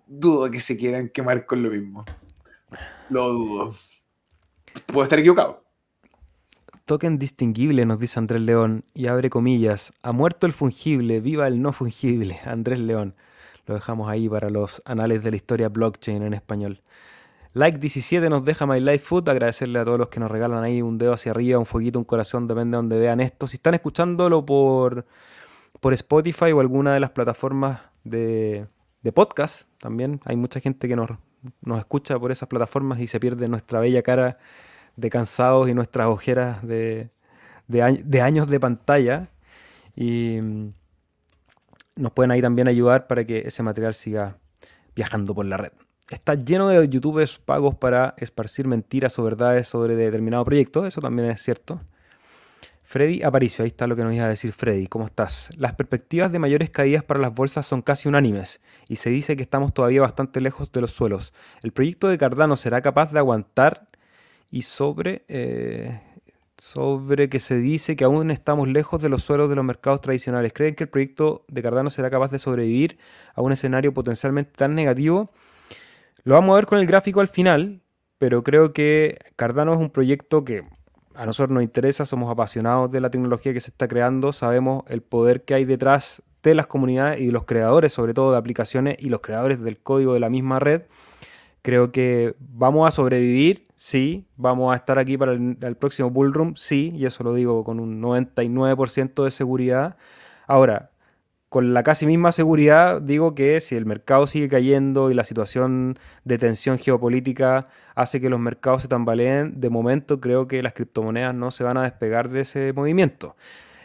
dudo que se quieran quemar con lo mismo. Lo dudo. Puedo estar equivocado. Token distinguible, nos dice Andrés León, y abre comillas, ha muerto el fungible, viva el no fungible, <laughs> Andrés León. Lo dejamos ahí para los anales de la historia blockchain en español. Like 17 nos deja My Life Food. Agradecerle a todos los que nos regalan ahí un dedo hacia arriba, un fueguito, un corazón, depende de donde vean esto. Si están escuchándolo por, por Spotify o alguna de las plataformas de, de podcast, también hay mucha gente que nos, nos escucha por esas plataformas y se pierde nuestra bella cara de cansados y nuestras ojeras de, años de pantalla. Y mm, nos pueden ahí también ayudar para que ese material siga viajando por la red. Está lleno de youtubers pagos para esparcir mentiras o verdades sobre determinado proyecto, eso también es cierto. Freddy Aparicio, ahí está lo que nos iba a decir Freddy, ¿cómo estás? Las perspectivas de mayores caídas para las bolsas son casi unánimes y se dice que estamos todavía bastante lejos de los suelos. ¿El proyecto de Cardano será capaz de aguantar y sobre, eh, sobre que se dice que aún estamos lejos de los suelos de los mercados tradicionales. ¿Creen que el proyecto de Cardano será capaz de sobrevivir a un escenario potencialmente tan negativo? Lo vamos a ver con el gráfico al final, pero creo que Cardano es un proyecto que a nosotros nos interesa, somos apasionados de la tecnología que se está creando, sabemos el poder que hay detrás de las comunidades y de los creadores, sobre todo de aplicaciones y los creadores del código de la misma red. Creo que vamos a sobrevivir, sí. Vamos a estar aquí para el, próximo Bullroom, sí. Y eso lo digo con un 99% de seguridad. Ahora, con la casi misma seguridad digo que si el mercado sigue cayendo y la situación de tensión geopolítica hace que los mercados se tambaleen, de momento creo que las criptomonedas no se van a despegar de ese movimiento.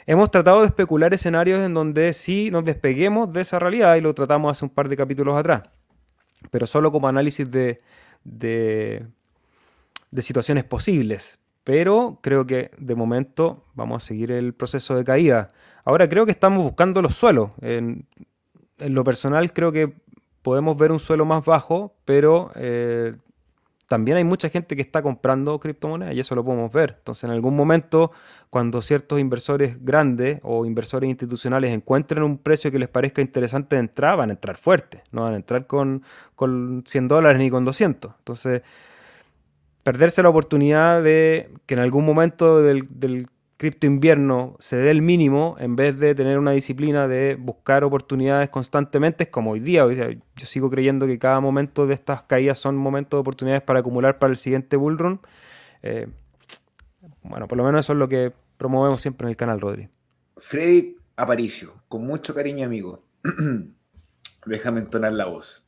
Hemos tratado de especular escenarios en donde sí nos despeguemos de esa realidad y lo tratamos hace un par de capítulos atrás pero solo como análisis de, de, situaciones posibles. Pero creo que de momento vamos a seguir el proceso de caída. Ahora creo que estamos buscando los suelos. En, lo personal creo que podemos ver un suelo más bajo, pero eh, también hay mucha gente que está comprando criptomonedas y eso lo podemos ver. Entonces, en algún momento, cuando ciertos inversores grandes o inversores institucionales encuentren un precio que les parezca interesante de entrar, van a entrar fuerte. No van a entrar con, con 100 dólares ni con 200. Entonces, perderse la oportunidad de que en algún momento del, del cripto invierno se dé el mínimo en vez de tener una disciplina de buscar oportunidades constantemente, como hoy día. yo sigo creyendo que cada momento de estas caídas son momentos de oportunidades para acumular para el siguiente bullrun. Eh, bueno, por lo menos eso es lo que promovemos siempre en el canal, Rodri. Freddy Aparicio, con mucho cariño, amigo. <clears throat> Déjame entonar la voz.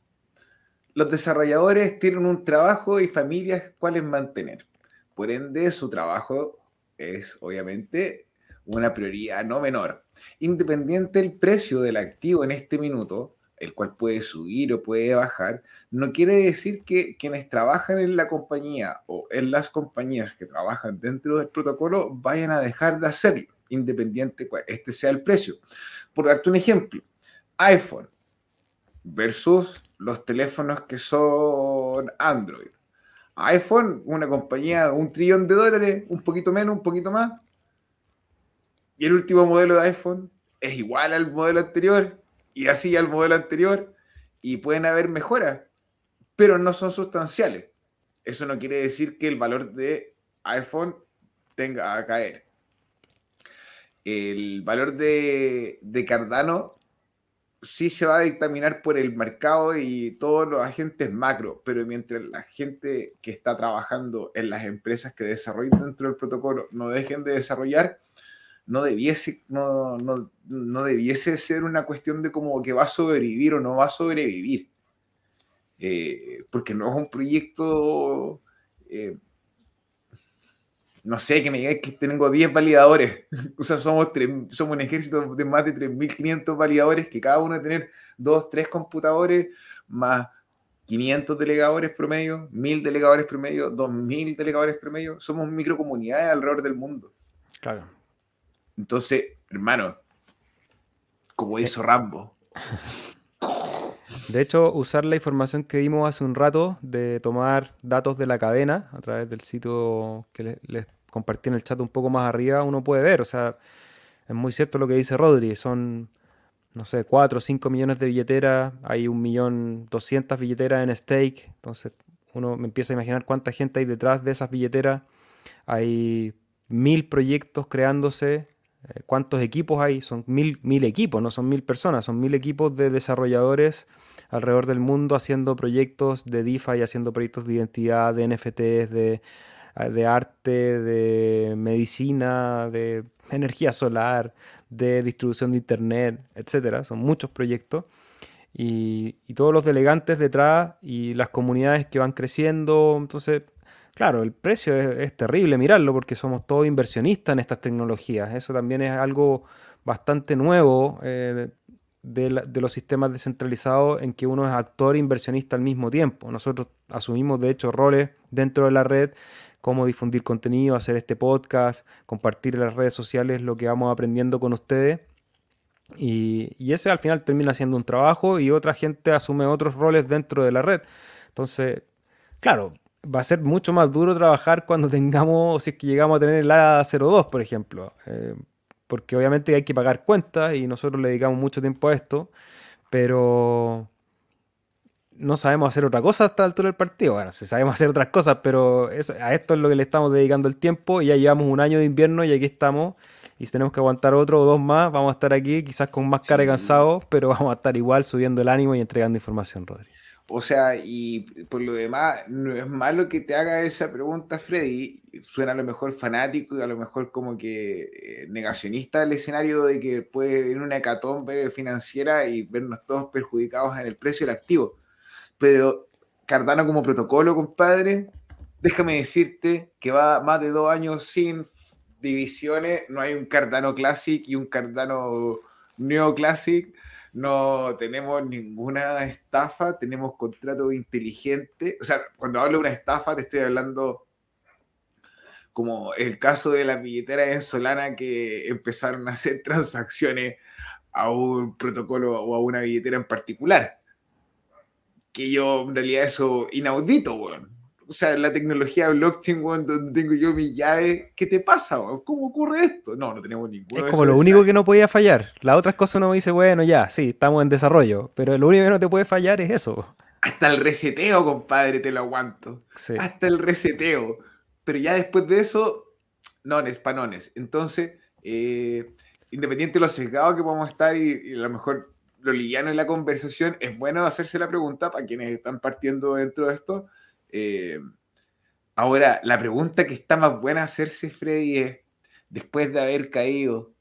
Los desarrolladores tienen un trabajo y familias cuales mantener. Por ende, su trabajo es obviamente una prioridad no menor. Independiente del precio del activo en este minuto, el cual puede subir o puede bajar, no quiere decir que quienes trabajan en la compañía o en las compañías que trabajan dentro del protocolo vayan a dejar de hacerlo, independiente cuál este sea el precio. Por darte un ejemplo, iPhone versus los teléfonos que son Android iPhone, una compañía, un trillón de dólares, un poquito menos, un poquito más. Y el último modelo de iPhone es igual al modelo anterior y así al modelo anterior. Y pueden haber mejoras, pero no son sustanciales. Eso no quiere decir que el valor de iPhone tenga a caer. El valor de, de Cardano sí se va a dictaminar por el mercado y todos los agentes macro, pero mientras la gente que está trabajando en las empresas que desarrollan dentro del protocolo no dejen de desarrollar, no debiese, no, no, debiese ser una cuestión de como que va a sobrevivir o no va a sobrevivir. Eh, porque no es un proyecto, eh, no sé, que me digáis que tengo 10 validadores. <laughs> o sea, somos, somos un ejército de más de 3.500 validadores que cada uno tener 2, 3 computadores más 500 delegadores promedio, 1000 delegadores promedio, 2000 delegadores promedio. Somos microcomunidades alrededor del mundo. Claro. Entonces, hermano, como hizo Rambo. <laughs> De hecho, usar la información que dimos hace un rato de tomar datos de la cadena a través del sitio que les, compartí en el chat un poco más arriba, uno puede ver. O sea, es muy cierto lo que dice Rodri. Son, no sé, 4 o 5 millones de billeteras. Hay un millón 200 billeteras en stake. Entonces, uno me empieza a imaginar cuánta gente hay detrás de esas billeteras. Hay mil proyectos creándose ¿Cuántos equipos hay? Son mil, mil equipos, no son mil personas, son mil equipos de desarrolladores alrededor del mundo haciendo proyectos de DeFi, haciendo proyectos de identidad, de NFTs, de, ah, de arte, de medicina, de energía solar, de distribución de internet, etcétera. Son muchos proyectos. Y, y, todos los delegantes detrás y las comunidades que van creciendo. Entonces, Claro, el precio es, terrible mirarlo porque somos todos inversionistas en estas tecnologías. Eso también es algo bastante nuevo eh, de, los sistemas descentralizados en que uno es actor e inversionista al mismo tiempo. Nosotros asumimos, de hecho, roles dentro de la red, como difundir contenido, hacer este podcast, compartir en las redes sociales lo que vamos aprendiendo con ustedes. Y, y ese al final termina siendo un trabajo y otra gente asume otros roles dentro de la red. Entonces, claro, va a ser mucho más duro trabajar cuando tengamos, si es que llegamos a tener el A02, por ejemplo. Eh, porque obviamente hay que pagar cuentas y nosotros le dedicamos mucho tiempo a esto, pero no sabemos hacer otra cosa hasta la altura del partido. Bueno, sí sabemos hacer otras cosas, pero a esto es lo que le estamos dedicando el tiempo y ya llevamos un año de invierno y aquí estamos. Y si tenemos que aguantar otro o dos más, vamos a estar aquí, quizás con más cara y cansados, pero vamos a estar igual subiendo el ánimo y entregando información, Rodri. O sea, y por lo demás, no es malo que te haga esa pregunta, Freddy. Suena a lo mejor fanático y a lo mejor como que eh, negacionista del escenario de que puede venir una hecatombe financiera y vernos todos perjudicados en el precio del activo. Pero Cardano como protocolo, compadre, déjame decirte que va más de dos años sin divisiones. No hay un Cardano Classic y un Cardano Neo Classic no tenemos ninguna estafa, tenemos contrato inteligente. O sea, cuando hablo de una estafa, te estoy hablando como el caso de la billetera en Solana que empezaron a hacer transacciones a un protocolo o a una billetera en particular. Que yo, en realidad, eso inaudito, weón o sea, la tecnología blockchain, donde tengo yo mi llave, ¿qué te pasa? ¿Cómo ocurre esto? No, no tenemos ninguno. Es como lo único que no podía fallar. Las otras cosas uno dice, bueno, ya, sí, estamos en desarrollo, pero lo único que no te puede fallar es eso. Hasta el reseteo, compadre, te lo aguanto. Hasta el reseteo. Pero ya después de eso, nones, panones. Entonces, eh, independiente de lo sesgado que podamos estar y, a lo mejor lo liviano en la conversación, es bueno hacerse la pregunta para quienes están partiendo dentro de esto eh, ahora, la pregunta que está más buena hacerse, Freddy, es, después de haber caído,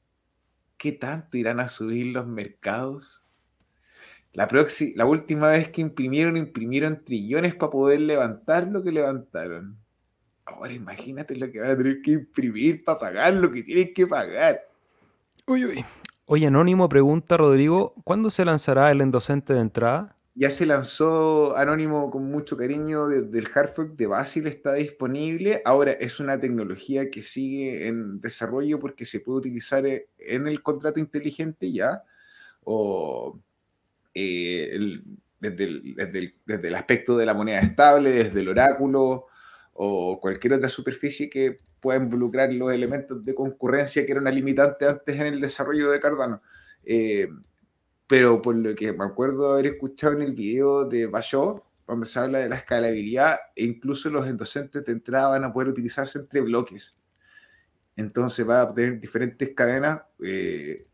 ¿qué tanto irán a subir los mercados? La, la última vez que imprimieron, imprimieron trillones para poder levantar lo que levantaron. Ahora imagínate lo que van a tener que imprimir para pagar lo que tienen que pagar. Uy, uy. Oye, Anónimo pregunta, Rodrigo, ¿cuándo se lanzará el endocente de entrada? Ya se lanzó Anónimo con mucho cariño del hardware de Basil, está disponible. Ahora es una tecnología que sigue en desarrollo porque se puede utilizar eh, en el contrato inteligente ya, o eh, desde, el, aspecto de la moneda estable, desde el oráculo o cualquier otra superficie que pueda involucrar los elementos de concurrencia que era una limitante antes en el desarrollo de Cardano. Eh, pero por lo que me acuerdo haber escuchado en el video de Bayot, donde se habla de la escalabilidad, e incluso los docentes de entrada van a poder utilizarse entre bloques. Entonces va a tener diferentes cadenas eh,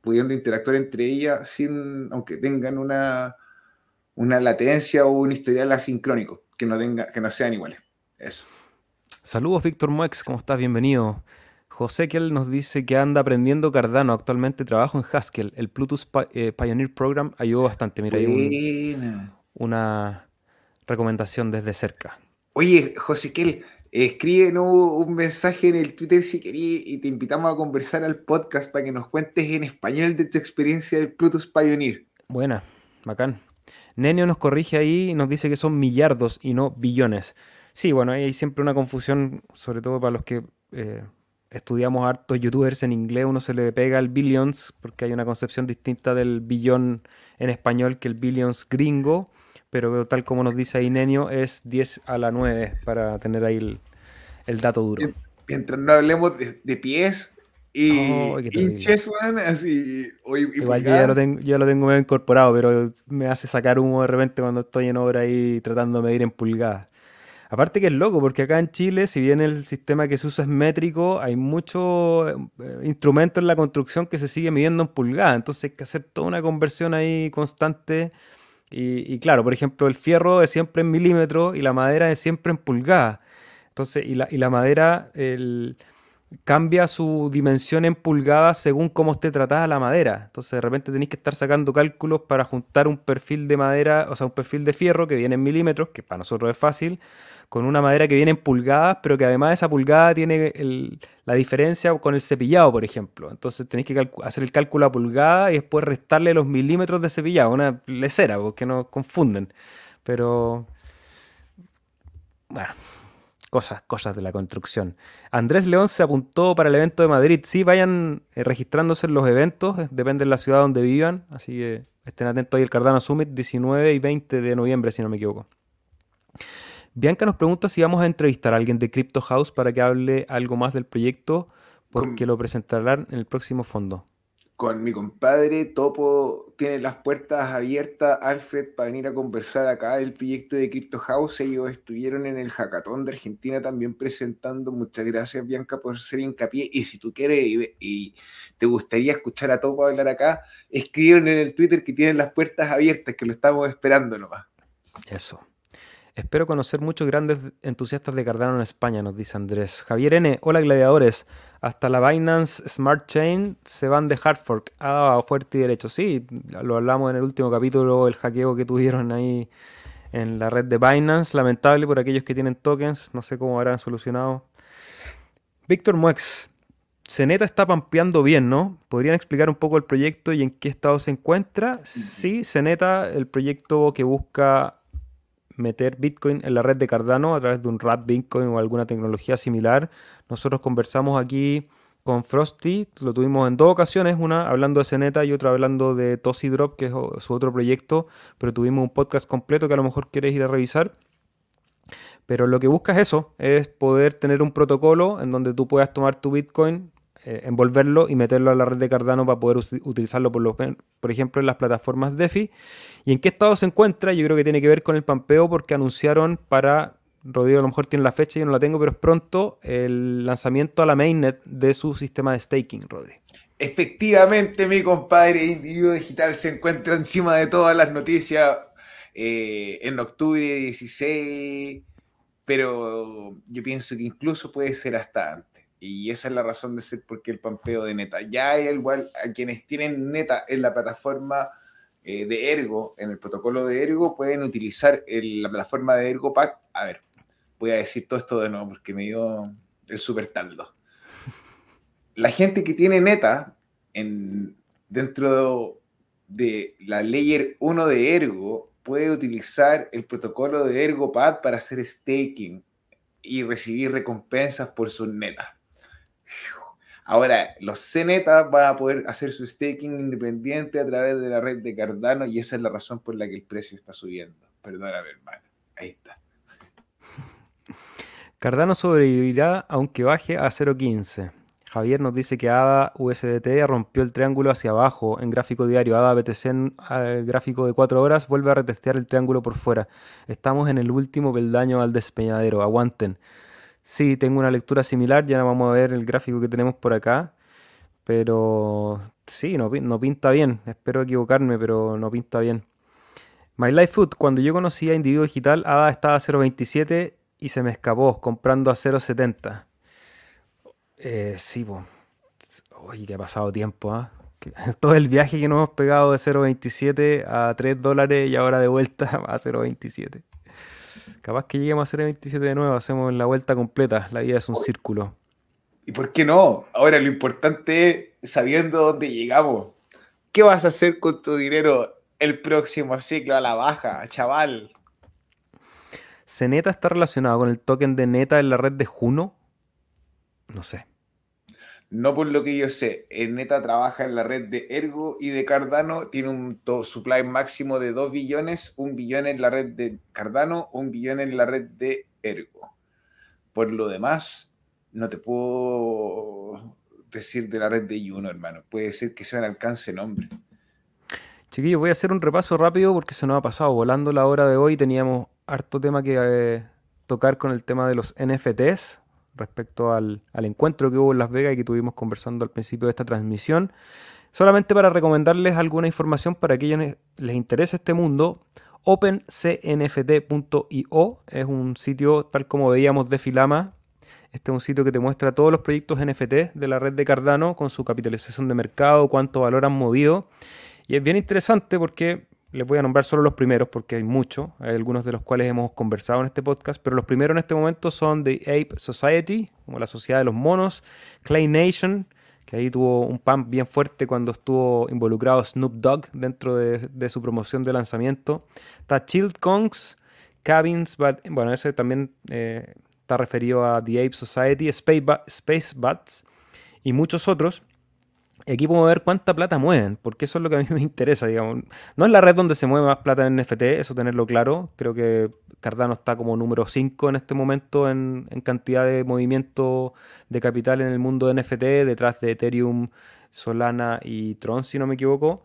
pudiendo interactuar entre ellas sin, aunque tengan una, una latencia o un historial asincrónico, que no, tenga, que no sean iguales. Eso. Saludos, Víctor Muex, ¿cómo estás? Bienvenido. José Kiel nos dice que anda aprendiendo Cardano. Actualmente trabajo en Haskell. El Plutus eh, Pioneer Program ayudó bastante. Mira, hay una recomendación desde cerca. Oye, José Kiel, escríbenos un mensaje en el Twitter si querías y te invitamos a conversar al podcast para que nos cuentes en español de tu experiencia del Plutus Pioneer. Buena, bacán. Nenio nos corrige ahí y nos dice que son millardos y no billones. Sí, bueno, hay siempre una confusión, sobre todo para los que eh, estudiamos hartos youtubers en inglés, uno se le pega al billions porque hay una concepción distinta del billón en español que el billions gringo, pero tal como nos dice ahí Nenio, es 10 a la 9 para tener ahí el, dato duro. Mientras no hablemos de, pies y hinches, así. Igual yo ya, lo tengo, yo lo tengo medio incorporado, pero me hace sacar humo de repente cuando estoy en obra ahí tratando de medir en pulgadas. Aparte que es loco, porque acá en Chile, si bien el sistema que se usa es métrico, hay muchos eh, instrumentos en la construcción que se sigue midiendo en pulgadas. Entonces hay que hacer toda una conversión ahí constante. Y, claro, por ejemplo, el fierro es siempre en milímetros y la madera es siempre en pulgadas. Entonces, y la, y la madera cambia su dimensión en pulgadas según cómo esté tratada la madera. Entonces, de repente tenéis que estar sacando cálculos para juntar un perfil de madera, o sea, un perfil de fierro que viene en milímetros, que para nosotros es fácil, con una madera que viene en pulgadas, pero que además esa pulgada tiene la diferencia con el cepillado, por ejemplo. Entonces tenéis que hacer el cálculo a pulgada y después restarle los milímetros de cepillado, una lecera, porque no confunden. Pero, bueno, cosas, cosas de la construcción. Andrés León se apuntó para el evento de Madrid. Sí, vayan eh, registrándose en los eventos, eh, depende de la ciudad donde vivan, así que estén atentos ahí el Cardano Summit 19 y 20 de noviembre, si no me equivoco. Bianca nos pregunta si vamos a entrevistar a alguien de Crypto House para que hable algo más del proyecto, porque lo presentarán en el próximo fondo. Con mi compadre Topo tiene las puertas abiertas, Alfred, para venir a conversar acá del proyecto de Crypto House. Ellos estuvieron en el Hackathon de Argentina también presentando. Muchas gracias, Bianca, por ser hincapié. Y si tú quieres y, te gustaría escuchar a Topo hablar acá, escriben en el Twitter que tienen las puertas abiertas, que lo estamos esperando nomás. Eso. Espero conocer muchos grandes entusiastas de Cardano en España, nos dice Andrés. Javier N. Hola gladiadores. Hasta la Binance Smart Chain se van de hard fork. Ha dado fuerte y derecho. Sí, lo hablamos en el último capítulo, el hackeo que tuvieron ahí en la red de Binance. Lamentable por aquellos que tienen tokens. No sé cómo habrán solucionado. Víctor Muex. Ceneta está pampeando bien, ¿no? ¿Podrían explicar un poco el proyecto y en qué estado se encuentra? Sí, Ceneta, el proyecto que busca meter Bitcoin en la red de Cardano a través de un RAT Bitcoin o alguna tecnología similar. Nosotros conversamos aquí con Frosty, lo tuvimos en dos ocasiones, una hablando de Ceneta y otra hablando de Tosi Drop, que es su otro proyecto, pero tuvimos un podcast completo que a lo mejor quieres ir a revisar. Pero lo que busca es eso, es poder tener un protocolo en donde tú puedas tomar tu Bitcoin, eh, envolverlo y meterlo a la red de Cardano para poder utilizarlo, por, ejemplo, en las plataformas DeFi. ¿Y en qué estado se encuentra? Yo creo que tiene que ver con el pampeo porque anunciaron para, Rodrigo a lo mejor tiene la fecha, yo no la tengo, pero es pronto el lanzamiento a la mainnet de su sistema de staking, Rodrigo. Efectivamente, mi compadre Individuo Digital se encuentra encima de todas las noticias eh, en octubre 16, pero yo pienso que incluso puede ser hasta antes. Y esa es la razón de ser porque el pampeo de Neta. Ya hay igual a quienes tienen Neta en la plataforma eh, de Ergo, en el protocolo de Ergo, pueden utilizar la plataforma de Ergo Pack. A ver, voy a decir todo esto de nuevo porque me dio el super taldo. La gente que tiene Neta en, dentro de la layer 1 de Ergo puede utilizar el protocolo de ErgoPad para hacer staking y recibir recompensas por sus netas. Ahora, los CNETA van a poder hacer su staking independiente a través de la red de Cardano y esa es la razón por la que el precio está subiendo. Perdóname, hermano. Ahí está. <laughs> Cardano sobrevivirá aunque baje a 0.15. Javier nos dice que ADA USDT rompió el triángulo hacia abajo en gráfico diario. ADA BTC en eh, gráfico de 4 horas vuelve a retestear el triángulo por fuera. Estamos en el último peldaño al despeñadero. Aguanten. Sí, tengo una lectura similar, ya vamos a ver el gráfico que tenemos por acá, pero sí, no, no pinta bien, espero equivocarme, pero no pinta bien. My Life Food, cuando yo conocí a Individuo Digital, ADA estaba a 0.27 y se me escapó comprando a 0.70. Eh, sí, pues. Oye, que ha pasado tiempo, ¿ah? <laughs> Todo el viaje que nos hemos pegado de 0.27 a 3 dólares y ahora de vuelta <laughs> a 0.27. Capaz que lleguemos a 0.27 de nuevo, hacemos la vuelta completa. La vida es un círculo. ¿Y por qué no? Ahora lo importante es sabiendo dónde llegamos. ¿Qué vas a hacer con tu dinero el próximo ciclo a la baja, chaval? ¿Ceneta está relacionado con el token de Neta en la red de Juno? No sé. No por lo que yo sé. Neta trabaja en la red de Ergo y de Cardano. Tiene un supply máximo de 2 billones, un billón en la red de Cardano, un billón en la red de Ergo. Por lo demás, no te puedo decir de la red de Juno, hermano. Puede ser que sea un alcance nombre. Chiquillos, voy a hacer un repaso rápido porque se nos ha pasado volando la hora de hoy. Teníamos harto tema que eh, tocar con el tema de los NFTs respecto al, encuentro que hubo en Las Vegas y que tuvimos conversando al principio de esta transmisión. Solamente para recomendarles alguna información para aquellos les interese este mundo, opencnft.io es un sitio tal como veíamos de Filama. Este es un sitio que te muestra todos los proyectos NFT de la red de Cardano con su capitalización de mercado, cuánto valor han movido. Y es bien interesante porque les voy a nombrar solo los primeros porque hay muchos, hay algunos de los cuales hemos conversado en este podcast, pero los primeros en este momento son The Ape Society, como la sociedad de los monos, Clay Nation, que ahí tuvo un pump bien fuerte cuando estuvo involucrado Snoop Dogg dentro de, su promoción de lanzamiento. Está Chilled Kongs, Cabins, bueno, ese también eh, está referido a The Ape Society, Space Bats y muchos otros. Aquí podemos ver cuánta plata mueven, porque eso es lo que a mí <laughs> me interesa, digamos. No es la red donde se mueve más plata en NFT, eso tenerlo claro. Creo que Cardano está como número 5 en este momento en, cantidad de movimiento de capital en el mundo de NFT, detrás de Ethereum, Solana y Tron, si no me equivoco.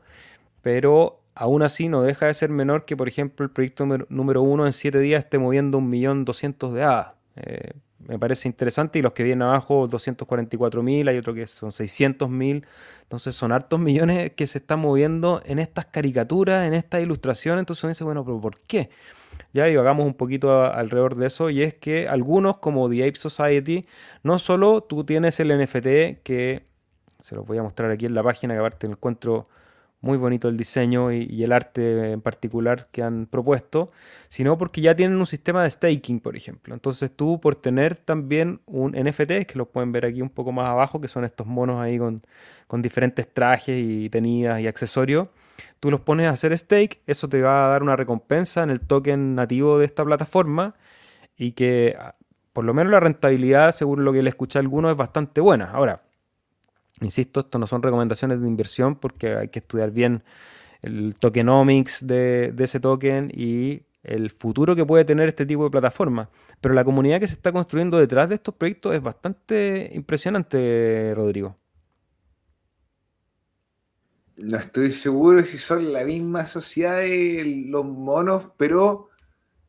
Pero aún así no deja de ser menor que, por ejemplo, el proyecto número 1 en 7 días esté moviendo 1.200.000 de ADA. Eh, me parece interesante. Y los que vienen abajo, 244 mil, hay otro que son 600 mil. Entonces son hartos millones que se están moviendo en estas caricaturas, en estas ilustraciones. Entonces uno dice, bueno, pero ¿por qué? Ya y hagamos un poquito alrededor de eso. Y es que algunos, como The Ape Society, no solo tú tienes el NFT que se los voy a mostrar aquí en la página, que aparte encuentro muy bonito el diseño y, el arte en particular que han propuesto, sino porque ya tienen un sistema de staking, por ejemplo. Entonces tú por tener también un NFT, que lo pueden ver aquí un poco más abajo, que son estos monos ahí con, diferentes trajes y tenidas y accesorios, tú los pones a hacer stake, eso te va a dar una recompensa en el token nativo de esta plataforma y que por lo menos la rentabilidad, según lo que le escuché a algunos, es bastante buena. Ahora, Insisto, esto no son recomendaciones de inversión porque hay que estudiar bien el tokenomics de, ese token y el futuro que puede tener este tipo de plataforma. Pero la comunidad que se está construyendo detrás de estos proyectos es bastante impresionante, Rodrigo. No estoy seguro si son la misma sociedad de los monos, pero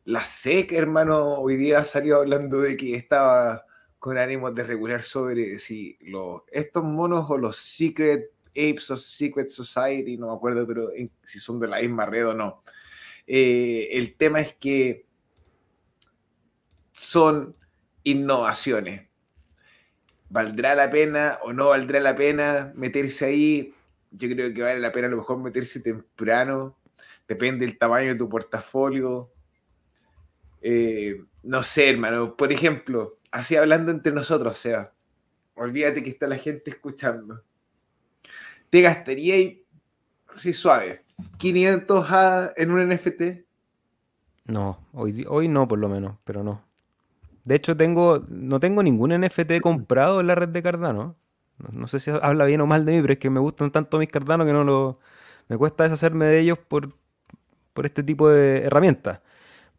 la SEC, hermano, hoy día salió hablando de que estaba con ánimo de regular sobre si los, estos monos o los Secret Apes o Secret Society, no me acuerdo, pero si son de la misma red o no. Eh, el tema es que son innovaciones. ¿Valdrá la pena o no valdrá la pena meterse ahí? Yo creo que vale la pena a lo mejor meterse temprano. Depende del tamaño de tu portafolio. Eh, no sé, hermano. Por ejemplo, así hablando entre nosotros, o sea, olvídate que está la gente escuchando. ¿Te gastaría, sí, suave, 500 A en un NFT? No, hoy, hoy no por lo menos, pero no. De hecho, tengo, no tengo ningún NFT comprado en la red de Cardano. No, sé si habla bien o mal de mí, pero es que me gustan tanto mis Cardano que no lo, me cuesta deshacerme de ellos por, por este tipo de herramientas.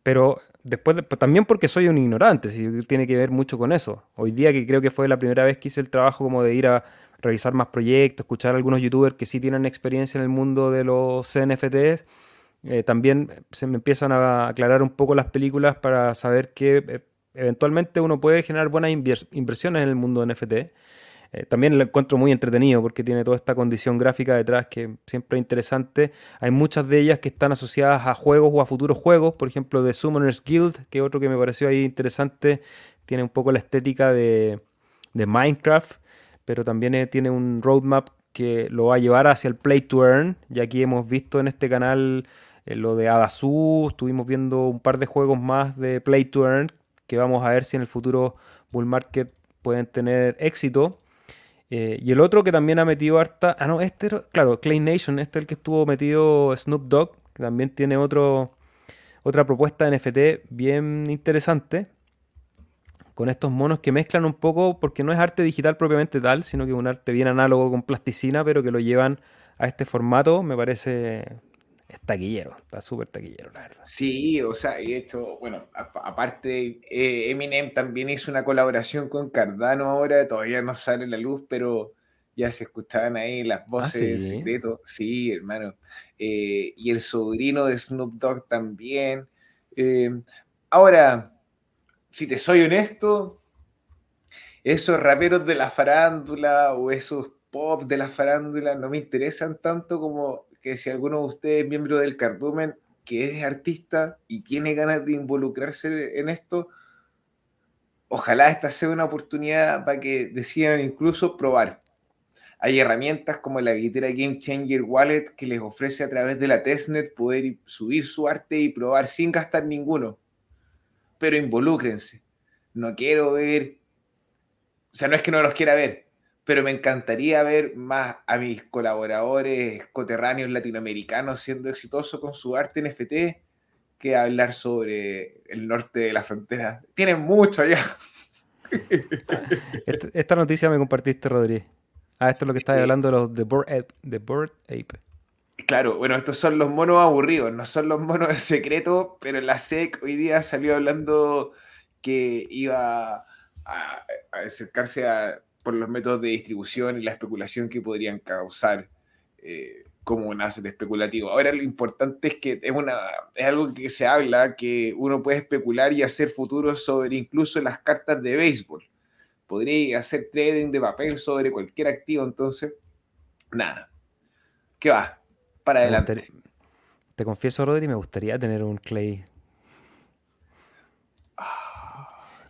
Pero después pues, también porque soy un ignorante, si tiene que ver mucho con eso. Hoy día que creo que fue la primera vez que hice el trabajo como de ir a revisar más proyectos, escuchar a algunos youtubers que sí tienen experiencia en el mundo de los CNFTs, eh, también se me empiezan a aclarar un poco las películas para saber que eh, eventualmente uno puede generar buenas inversiones en el mundo de NFT eh, también lo encuentro muy entretenido porque tiene toda esta condición gráfica detrás que siempre es interesante. Hay muchas de ellas que están asociadas a juegos o a futuros juegos, por ejemplo, de Summoners Guild, que es otro que me pareció ahí interesante, tiene un poco la estética de, de Minecraft, pero también eh, tiene un roadmap que lo va a llevar hacia el Play to Earn. Ya aquí hemos visto en este canal eh, lo de Adasu, estuvimos viendo un par de juegos más de Play to Earn que vamos a ver si en el futuro Bull Market pueden tener éxito. Eh, y el otro que también ha metido harta. Ah, no, este, claro, Clay Nation, este es el que estuvo metido Snoop Dogg, que también tiene otro, otra propuesta de NFT bien interesante. Con estos monos que mezclan un poco, porque no es arte digital propiamente tal, sino que es un arte bien análogo con plasticina, pero que lo llevan a este formato, me parece es taquillero, está súper taquillero, la verdad. Sí, o sea, y hecho, bueno, aparte, eh, Eminem también hizo una colaboración con Cardano ahora, todavía no sale la luz, pero ya se escuchaban ahí las ah, voces en secreto. Sí, hermano. Eh, y el sobrino de Snoop Dogg también. Eh, ahora, si te soy honesto, esos raperos de la farándula o esos pop de la farándula no me interesan tanto como que si alguno de ustedes es miembro del cardumen, que es artista y tiene ganas de involucrarse en esto, ojalá esta sea una oportunidad para que decidan incluso probar. Hay herramientas como la billetera Game Changer Wallet que les ofrece a través de la testnet poder subir su arte y probar sin gastar ninguno. Pero involúcrense. No quiero ver, o sea, no es que no los quiera ver, pero me encantaría ver más a mis colaboradores coterráneos latinoamericanos siendo exitosos con su arte NFT que hablar sobre el norte de la frontera. Tienen mucho allá. <laughs> Esta, noticia me compartiste, Rodri. Ah, esto es lo que estaba hablando de los de Bird Ape. Claro, bueno, estos son los monos aburridos, no son los monos de secreto, pero la SEC hoy día salió hablando que iba a acercarse a por los métodos de distribución y la especulación que podrían causar eh, como un asset especulativo. Ahora lo importante es que es, una, es algo que se habla, que uno puede especular y hacer futuros sobre incluso las cartas de béisbol. Podría hacer trading de papel sobre cualquier activo, entonces, nada. ¿Qué va? Para adelante. te confieso, Rodri, me gustaría tener un Clay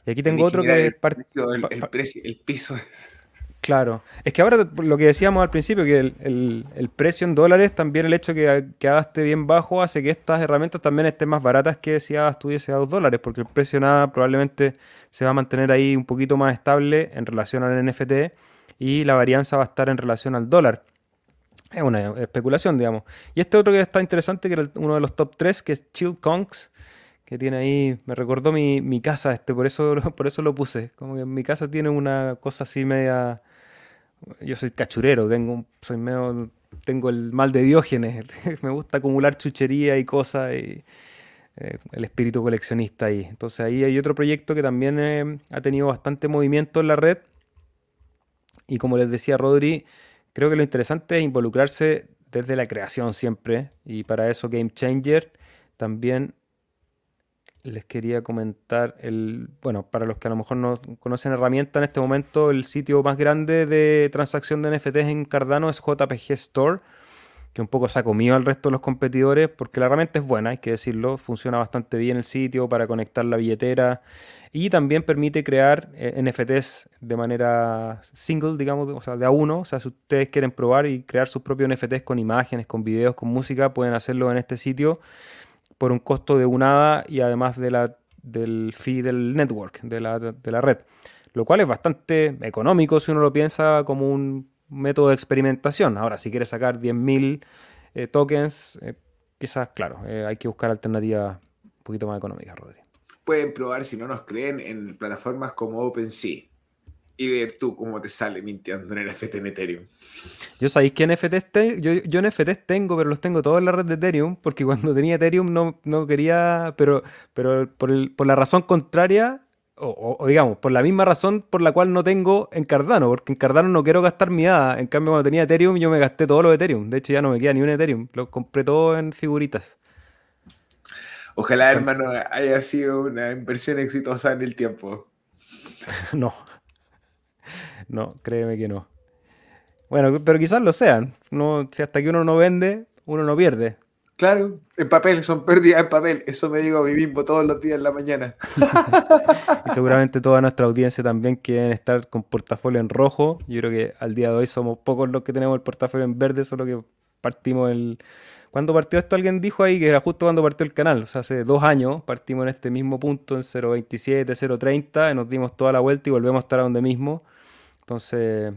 Y aquí tengo otro que... El, el, precio, el piso Claro, es que ahora lo que decíamos al principio, que el, precio en dólares, también el hecho que, que ADA esté bien bajo, hace que estas herramientas también estén más baratas que si ADA estuviese a 2 dólares, porque el precio nada probablemente se va a mantener ahí un poquito más estable en relación al NFT y la varianza va a estar en relación al dólar. Es una especulación, digamos. Y este otro que está interesante, que era uno de los top 3, que es Chill Kongs, que tiene ahí, me recordó mi, mi, casa, este, por eso, <laughs> por eso lo puse. Como que mi casa tiene una cosa así media. Yo soy cachurero, tengo, soy medio, tengo el mal de Diógenes. <laughs> me gusta acumular chuchería y cosas y eh, el espíritu coleccionista ahí. Entonces ahí hay otro proyecto que también eh, ha tenido bastante movimiento en la red. Y como les decía Rodri, creo que lo interesante es involucrarse desde la creación siempre. Y para eso Game Changer también les quería comentar el, bueno, para los que a lo mejor no conocen herramienta en este momento, el sitio más grande de transacción de NFTs en Cardano es JPG Store, que un poco se ha comido al resto de los competidores, porque la herramienta es buena, hay que decirlo, funciona bastante bien el sitio para conectar la billetera y también permite crear eh, NFTs de manera single, digamos, o sea, de a uno, o sea, si ustedes quieren probar y crear sus propios NFTs con imágenes, con videos, con música, pueden hacerlo en este sitio por un costo de un ADA y además del fee del network, de la, de la red. Lo cual es bastante económico si uno lo piensa como un método de experimentación. Ahora, si quieres sacar 10.000 eh, tokens, eh, quizás, claro, eh, hay que buscar alternativas un poquito más económicas, Rodri. Pueden probar, si no nos creen, en plataformas como OpenSea y ver tú cómo te sale mintiendo en NFT en Ethereum. Yo sabéis que NFTs te, yo, yo NFTs tengo, pero los tengo todos en la red de Ethereum, porque cuando <laughs> tenía Ethereum no, no quería, pero, pero por, el, por la razón contraria, o, digamos, por la misma razón por la cual no tengo en Cardano, porque en Cardano no quiero gastar mi ADA. En cambio, cuando tenía Ethereum, yo me gasté todo lo Ethereum. De hecho, ya no me queda ni un Ethereum. Lo compré todo en figuritas. Ojalá, hermano, haya sido una inversión exitosa en el tiempo. <laughs> no. No, créeme que no. Bueno, pero quizás lo sean. No, si hasta que uno no vende, uno no pierde. Claro, en papel, son pérdidas en papel. Eso me digo a mí mismo todos los días en la mañana. <laughs> y seguramente toda nuestra audiencia también quieren estar con portafolio en rojo. Yo creo que al día de hoy somos pocos los que tenemos el portafolio en verde, solo que partimos el... Cuando partió esto alguien dijo ahí que era justo cuando partió el canal, o sea, hace dos años partimos en este mismo punto, en 0.27, 0.30, nos dimos toda la vuelta y volvemos a estar a donde mismo. Entonces,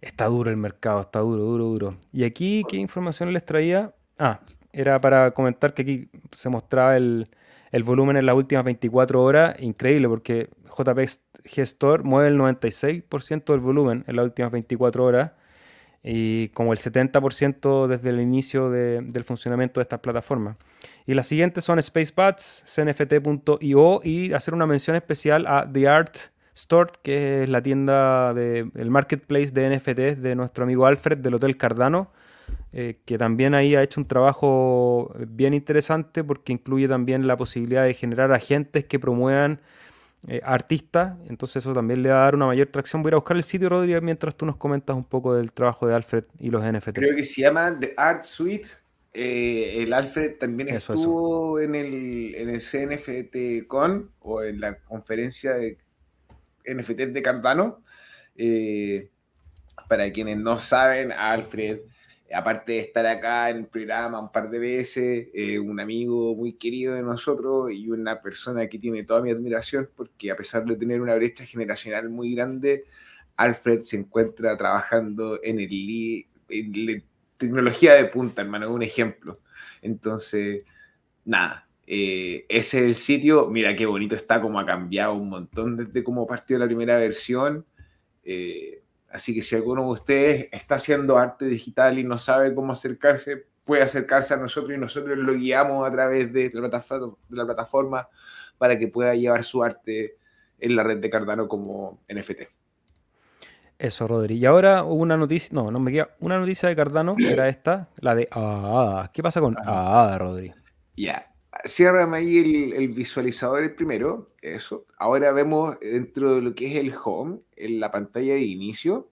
está duro el mercado, está duro, duro, duro. Y aquí, ¿qué información les traía? Ah, era para comentar que aquí se mostraba el, volumen en las últimas 24 horas, increíble, porque JP Gestor mueve el 96% del volumen en las últimas 24 horas y como el 70% desde el inicio del funcionamiento de estas plataformas. Y las siguientes son SpaceBats, CNFT.io y hacer una mención especial a The Art Store, que es la tienda del marketplace de NFTs de nuestro amigo Alfred del Hotel Cardano eh, que también ahí ha hecho un trabajo bien interesante porque incluye también la posibilidad de generar agentes que promuevan eh, artistas, entonces eso también le va a dar una mayor tracción. Voy a ir a buscar el sitio, Rodríguez, mientras tú nos comentas un poco del trabajo de Alfred y los NFT. Creo que se llama The Art Suite. Eh, el Alfred también estuvo En, el, en el CNFT Con o en la conferencia de NFT de Cardano. para quienes no saben, Alfred aparte de estar acá en el programa un par de veces, eh, un amigo muy querido de nosotros y una persona que tiene toda mi admiración, porque a pesar de tener una brecha generacional muy grande, Alfred se encuentra trabajando en el en tecnología de punta, hermano, un ejemplo. Entonces, nada, eh, ese es el sitio. Mira qué bonito está, como ha cambiado un montón desde cómo partió la primera versión. Eh, Así que si alguno de ustedes está haciendo arte digital y no sabe cómo acercarse, puede acercarse a nosotros y nosotros lo guiamos a través de la plataforma, para que pueda llevar su arte en la red de Cardano como NFT. Eso, Rodri. Y ahora una noticia, no, no me queda una noticia de Cardano, era esta, la de Ah, ¿qué pasa con Ah, Rodri? Ya, Cierrame ahí el, visualizador el primero, eso. Ahora vemos dentro de lo que es el home, en la pantalla de inicio,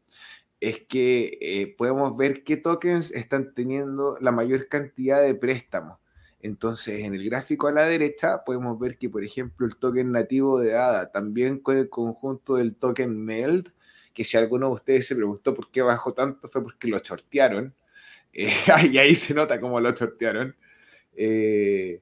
es que eh, podemos ver qué tokens están teniendo la mayor cantidad de préstamos. Entonces, en el gráfico a la derecha podemos ver que, por ejemplo, el token nativo de ADA, también con el conjunto del token MELD, que si alguno de ustedes se preguntó por qué bajó tanto, fue porque lo shortearon. <laughs> Eh, y ahí se nota cómo lo shortearon. Eh,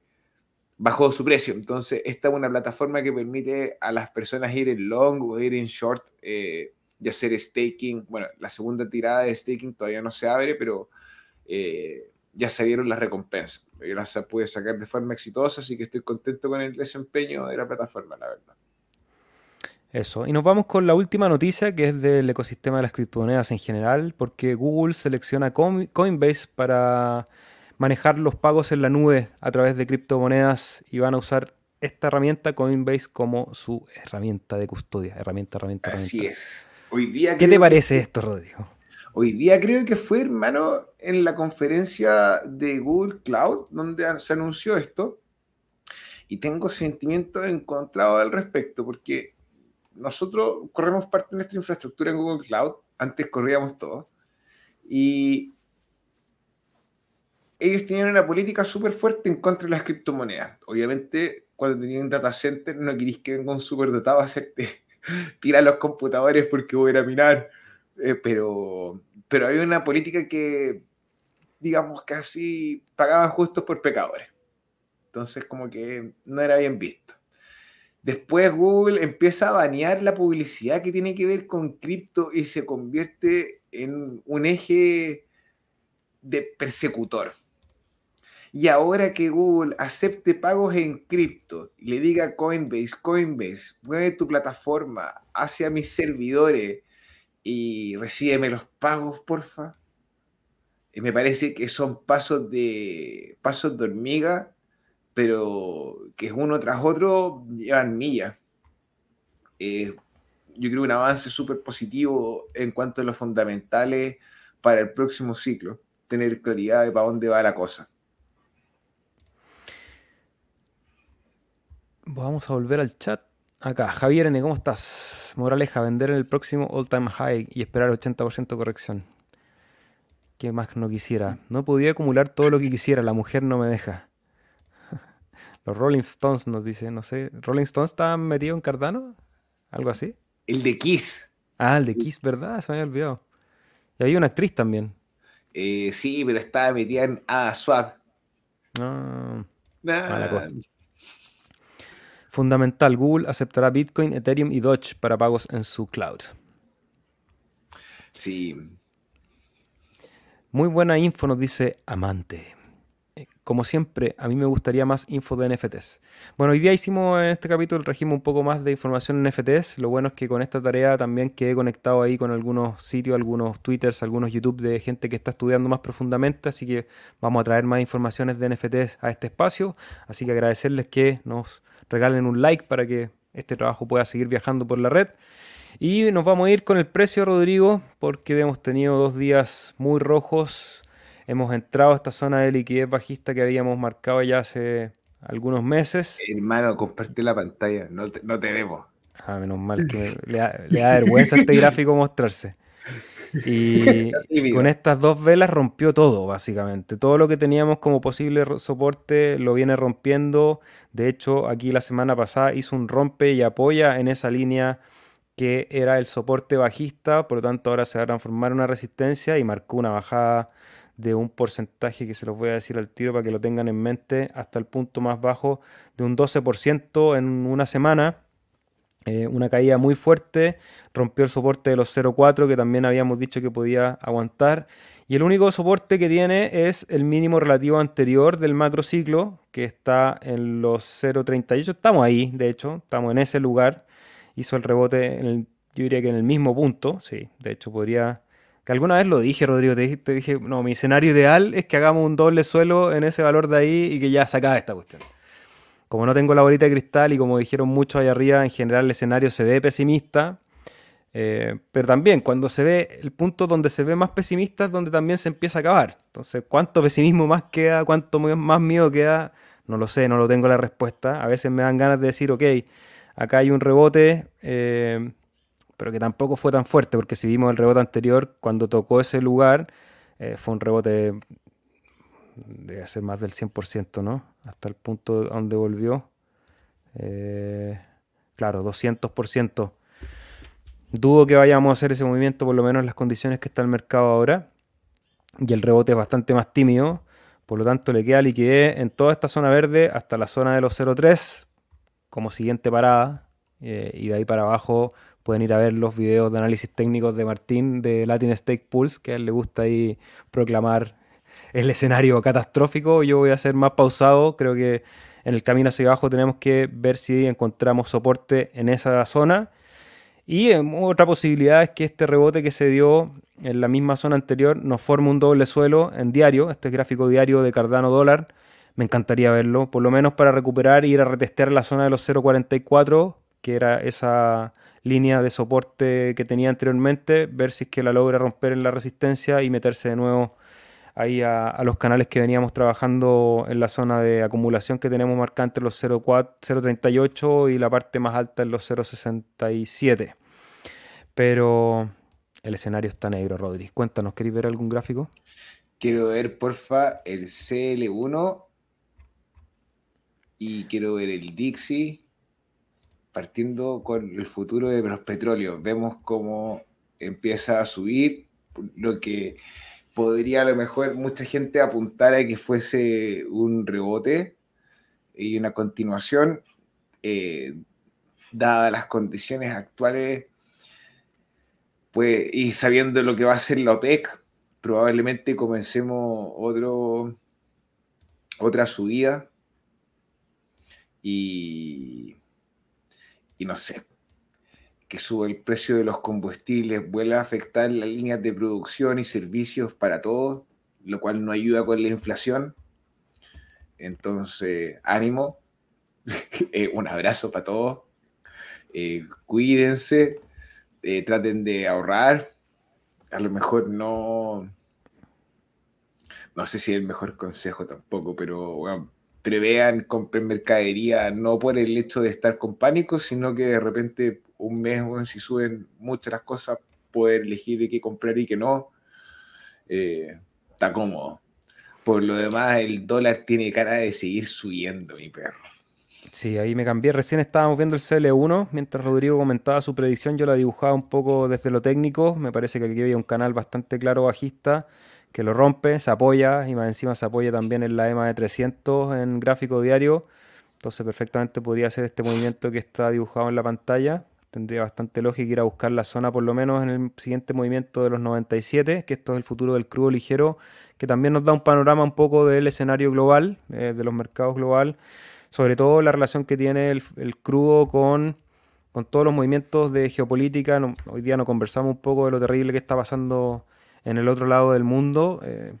bajó su precio. Entonces, esta es una plataforma que permite a las personas ir en long o ir en short eh, y hacer staking. Bueno, la segunda tirada de staking todavía no se abre, pero eh, ya se dieron las recompensas. Ya se puede sacar de forma exitosa, así que estoy contento con el desempeño de la plataforma, la verdad. Eso. Y nos vamos con la última noticia que es del ecosistema de las criptomonedas en general, porque Google selecciona Coinbase para manejar los pagos en la nube a través de criptomonedas y van a usar esta herramienta Coinbase como su herramienta de custodia. Herramienta, herramienta, Así es. Hoy día ¿Qué te parece esto, Rodrigo? Hoy día creo que fue, hermano, en la conferencia de Google Cloud, donde se anunció esto, y tengo sentimientos encontrados al respecto, porque nosotros corremos parte de nuestra infraestructura en Google Cloud, antes corríamos todo, y ellos tenían una política súper fuerte en contra de las criptomonedas. Obviamente, cuando tenían un data center, no queréis que venga un súper dotado a hacerte <laughs> tirar los computadores porque voy a ir a minar. Eh, pero, pero había una política que, digamos, casi pagaban justos por pecadores. Entonces, como que no era bien visto. Después Google empieza a banear la publicidad que tiene que ver con cripto y se convierte en un eje de persecutor. Y ahora que Google acepte pagos en cripto y le diga Coinbase, Coinbase, mueve tu plataforma hacia mis servidores y recíbeme los pagos, porfa. Y me parece que son pasos de pasos de hormiga, pero que uno tras otro llevan millas. Eh, yo creo un avance súper positivo en cuanto a los fundamentales para el próximo ciclo, tener claridad de para dónde va la cosa. Vamos a volver al chat. Acá, Javier N, ¿cómo estás? Moraleja, vender en el próximo all time high y esperar 80% corrección. ¿Qué más no quisiera? No podía acumular todo lo que quisiera, la mujer no me deja. <laughs> Los Rolling Stones nos dice, no sé, ¿Rolling Stones está metido en Cardano? ¿Algo así? El de Kiss. Ah, el de Kiss, ¿verdad? Se me había olvidado. Y había una actriz también. Eh, sí, pero estaba metida en ASwap. Ah, mala cosa. Fundamental, Google aceptará Bitcoin, Ethereum y Doge para pagos en su cloud. Sí. Muy buena info, nos dice Amante. Como siempre, a mí me gustaría más info de NFTs. Bueno, hoy día hicimos en este capítulo, trajimos un poco más de información en NFTs. Lo bueno es que con esta tarea también quedé conectado ahí con algunos sitios, algunos twitters, algunos YouTube de gente que está estudiando más profundamente. Así que vamos a traer más informaciones de NFTs a este espacio. Así que agradecerles que nos regalen un like para que este trabajo pueda seguir viajando por la red. Y nos vamos a ir con el precio, Rodrigo, porque hemos tenido dos días muy rojos. Hemos entrado a esta zona de liquidez bajista que habíamos marcado ya hace algunos meses. Hermano, comparte la pantalla, no te, no te vemos. Ah, menos mal que <laughs> le da, le da vergüenza a este gráfico mostrarse. Y <laughs> con estas dos velas rompió todo, básicamente. Todo lo que teníamos como posible soporte lo viene rompiendo. De hecho, aquí la semana pasada hizo un rompe y apoya en esa línea que era el soporte bajista, por lo tanto ahora se va a transformar en una resistencia y marcó una bajada de un porcentaje que se los voy a decir al tiro para que lo tengan en mente, hasta el punto más bajo de un 12% en una semana. Eh, una caída muy fuerte, rompió el soporte de los 0,4 que también habíamos dicho que podía aguantar. Y el único soporte que tiene es el mínimo relativo anterior del macro ciclo, que está en los 0,38. Estamos ahí, de hecho, estamos en ese lugar. Hizo el rebote, en yo diría que en el mismo punto. Sí, de hecho podría... Que alguna vez lo dije, Rodrigo, te dije, no, mi escenario ideal es que hagamos un doble suelo en ese valor de ahí y que ya se acabe esta cuestión como no tengo la bolita de cristal y como dijeron muchos ahí arriba, en general el escenario se ve pesimista. Eh, pero también cuando se ve el punto donde se ve más pesimista es donde también se empieza a acabar. Entonces, ¿cuánto pesimismo más queda? ¿Cuánto más miedo queda? No lo sé, no lo tengo la respuesta. A veces me dan ganas de decir, ok, acá hay un rebote, eh, pero que tampoco fue tan fuerte, porque si vimos el rebote anterior, cuando tocó ese lugar, eh, fue un rebote debe ser más del 100%, ¿no? Hasta el punto donde volvió. Eh, claro, 200%. Dudo que vayamos a hacer ese movimiento, por lo menos en las condiciones que está el mercado ahora. Y el rebote es bastante más tímido. Por lo tanto, le queda liquidez en toda esta zona verde hasta la zona de los 0.3 como siguiente parada. Eh, y de ahí para abajo pueden ir a ver los videos de análisis técnicos de Martín de Latin Stake Pulse, que a él le gusta ahí proclamar el escenario catastrófico. Yo voy a ser más pausado. Creo que en el camino hacia abajo tenemos que ver si encontramos soporte en esa zona. Y em, otra posibilidad es que este rebote que se dio en la misma zona anterior nos forme un doble suelo en diario, este gráfico diario de Cardano dólar. Me encantaría verlo, por lo menos para recuperar e ir a retestear la zona de los 0.44, que era esa línea de soporte que tenía anteriormente, ver si es que la logra romper en la resistencia y meterse de nuevo ahí a, los canales que veníamos trabajando en la zona de acumulación que tenemos marcada entre los 0.38 y la parte más alta en los 0.67. Pero el escenario está negro, Rodri. Cuéntanos, ¿queréis ver algún gráfico? Quiero ver, porfa, el CL1 y quiero ver el Dixie partiendo con el futuro de los petróleos. Vemos cómo empieza a subir, lo que podría a lo mejor mucha gente apuntar a que fuese un rebote y una continuación, eh, dadas las condiciones actuales, pues, y sabiendo lo que va a hacer la OPEC, probablemente comencemos otro, otra subida y, y no sé, que sube el precio de los combustibles, vuelve a afectar las líneas de producción y servicios para todos, lo cual no ayuda con la inflación. Entonces, ánimo, <laughs> eh, un abrazo para todos, eh, cuídense, eh, traten de ahorrar, a lo mejor no, no sé si es el mejor consejo tampoco, pero bueno, prevean compren mercadería no por el hecho de estar con pánico, sino que de repente un mes, si suben muchas las cosas, poder elegir de qué comprar y qué no. Eh, está cómodo. Por lo demás, el dólar tiene cara de seguir subiendo, mi perro. Sí, ahí me cambié. Recién estábamos viendo el CL1. Mientras Rodrigo comentaba su predicción, yo la dibujaba un poco desde lo técnico. Me parece que aquí había un canal bastante claro bajista que lo rompe, se apoya y más encima se apoya también en la EMA de 300 en gráfico diario. Entonces perfectamente podría hacer este movimiento que está dibujado en la pantalla. Tendría bastante lógica ir a buscar la zona por lo menos en el siguiente movimiento de los 97, que esto es el futuro del crudo ligero, que también nos da un panorama un poco del escenario global, eh, de los mercados global, sobre todo la relación que tiene el, crudo con, con, todos los movimientos de geopolítica. hoy día nos conversamos un poco de lo terrible que está pasando en el otro lado del mundo. Eh,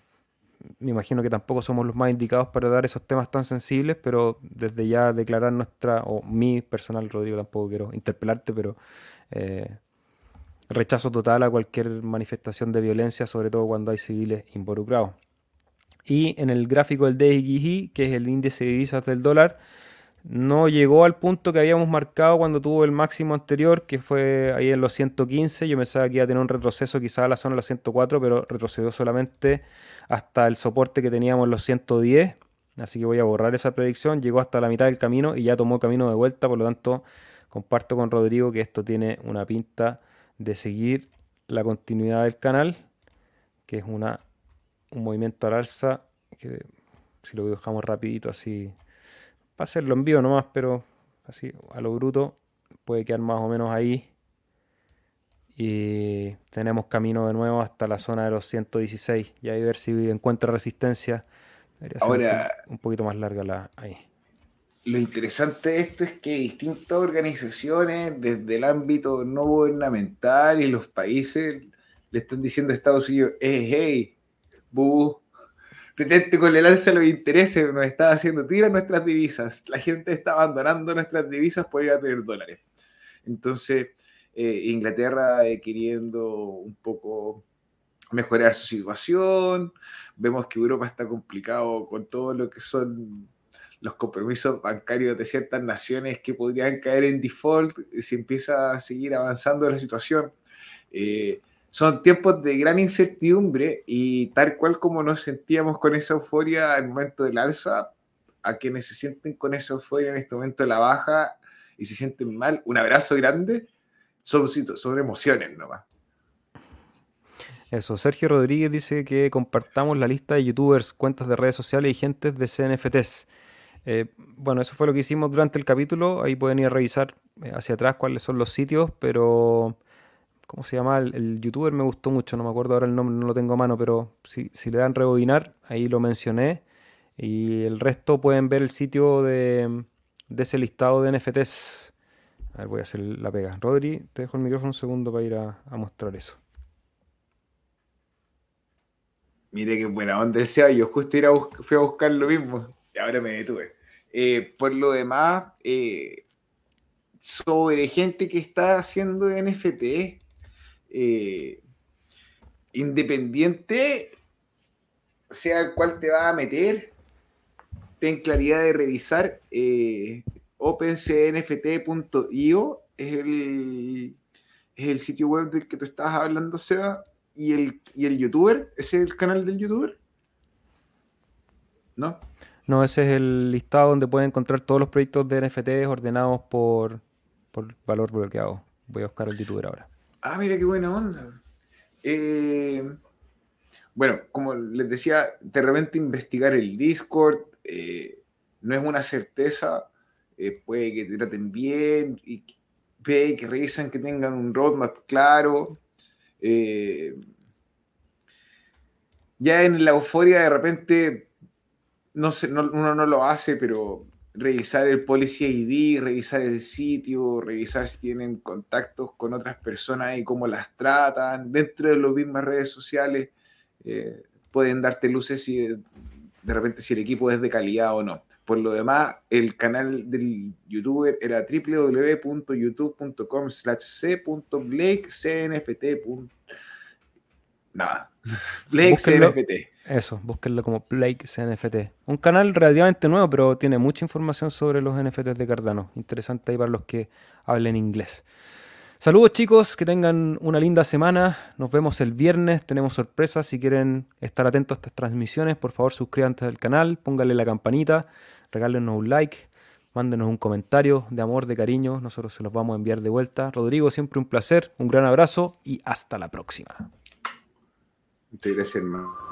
me imagino que tampoco somos los más indicados para dar esos temas tan sensibles, pero desde ya declarar nuestra, o mi personal, Rodrigo, tampoco quiero interpelarte, pero eh, rechazo total a cualquier manifestación de violencia, sobre todo cuando hay civiles involucrados. Y en el gráfico del DXY, que es el índice de divisas del dólar, no llegó al punto que habíamos marcado cuando tuvo el máximo anterior, que fue ahí en los 115. Yo pensaba que iba a tener un retroceso quizás a la zona de los 104, pero retrocedió solamente hasta el soporte que teníamos en los 110. Así que voy a borrar esa predicción. Llegó hasta la mitad del camino y ya tomó camino de vuelta. Por lo tanto, comparto con Rodrigo que esto tiene una pinta de seguir la continuidad del canal, que es una, un movimiento al alza, que si lo dejamos rapidito así para hacerlo en vivo nomás, pero así a lo bruto puede quedar más o menos ahí. Y tenemos camino de nuevo hasta la zona de los 116. Y ahí ver si encuentra resistencia. Debería Ahora, un, poquito más larga la ahí. Lo interesante de esto es que distintas organizaciones desde el ámbito no gubernamental y los países le están diciendo a Estados Unidos, hey, hey, bu, detente con el alza de los intereses, nos está haciendo tirar nuestras divisas. La gente está abandonando nuestras divisas por ir a tener dólares. Entonces, eh, Inglaterra eh, queriendo un poco mejorar su situación. Vemos que Europa está complicado con todo lo que son los compromisos bancarios de ciertas naciones que podrían caer en default si empieza a seguir avanzando la situación. Eh, son tiempos de gran incertidumbre y tal cual como nos sentíamos con esa euforia al momento del alza, a quienes se sienten con esa euforia en este momento de la baja y se sienten mal, un abrazo grande, son, son emociones nomás. Eso, Sergio Rodríguez dice que compartamos la lista de youtubers, cuentas de redes sociales y gentes de CNFTs. Eh, bueno, eso fue lo que hicimos durante el capítulo. Ahí pueden ir a revisar eh, hacia atrás cuáles son los sitios, pero ¿Cómo se llama? El, youtuber me gustó mucho, no me acuerdo ahora el nombre, no lo tengo a mano, pero si, le dan rebobinar, ahí lo mencioné. Y el resto pueden ver el sitio de, ese listado de NFTs. A ver, voy a hacer la pega. Rodri, te dejo el micrófono un segundo para ir a, mostrar eso. Mire qué buena onda sea. Yo justo ir a fui a buscar lo mismo y ahora me detuve. Eh, por lo demás, eh, sobre gente que está haciendo NFT, eh, independiente, sea el cual te va a meter, ten claridad de revisar eh, opencnft.io, es el, es el sitio web del que tú estabas hablando, Seba, y el, y el youtuber, ¿ese es el canal del youtuber? ¿No? No, ese es el listado donde pueden encontrar todos los proyectos de NFT ordenados por, por valor bloqueado. Voy a buscar el youtuber ahora. Ah, mira qué buena onda. Eh, bueno, como les decía, de repente investigar el Discord eh, no es una certeza. Eh, puede que te traten bien y ve que revisen que tengan un roadmap claro. ya en la euforia de repente no sé, uno no lo hace, pero revisar el Policy ID, revisar el sitio, revisar si tienen contactos con otras personas y cómo las tratan. Dentro de las mismas redes sociales eh, pueden darte luces si de, repente si el equipo es de calidad o no. Por lo demás, el canal del youtuber era www.youtube.com slash c.blakecnft. Nada. <laughs> Eso, búsquenlo como Blake CNFT. Un canal relativamente nuevo, pero tiene mucha información sobre los NFTs de Cardano. Interesante ahí para los que hablen inglés. Saludos chicos, que tengan una linda semana. Nos vemos el viernes. Tenemos sorpresas. Si quieren estar atentos a estas transmisiones, por favor suscríbanse al canal, pónganle la campanita, regálenos un like, mándenos un comentario de amor, de cariño. Nosotros se los vamos a enviar de vuelta. Rodrigo, siempre un placer, un gran abrazo y hasta la próxima. Muchas gracias, hermano.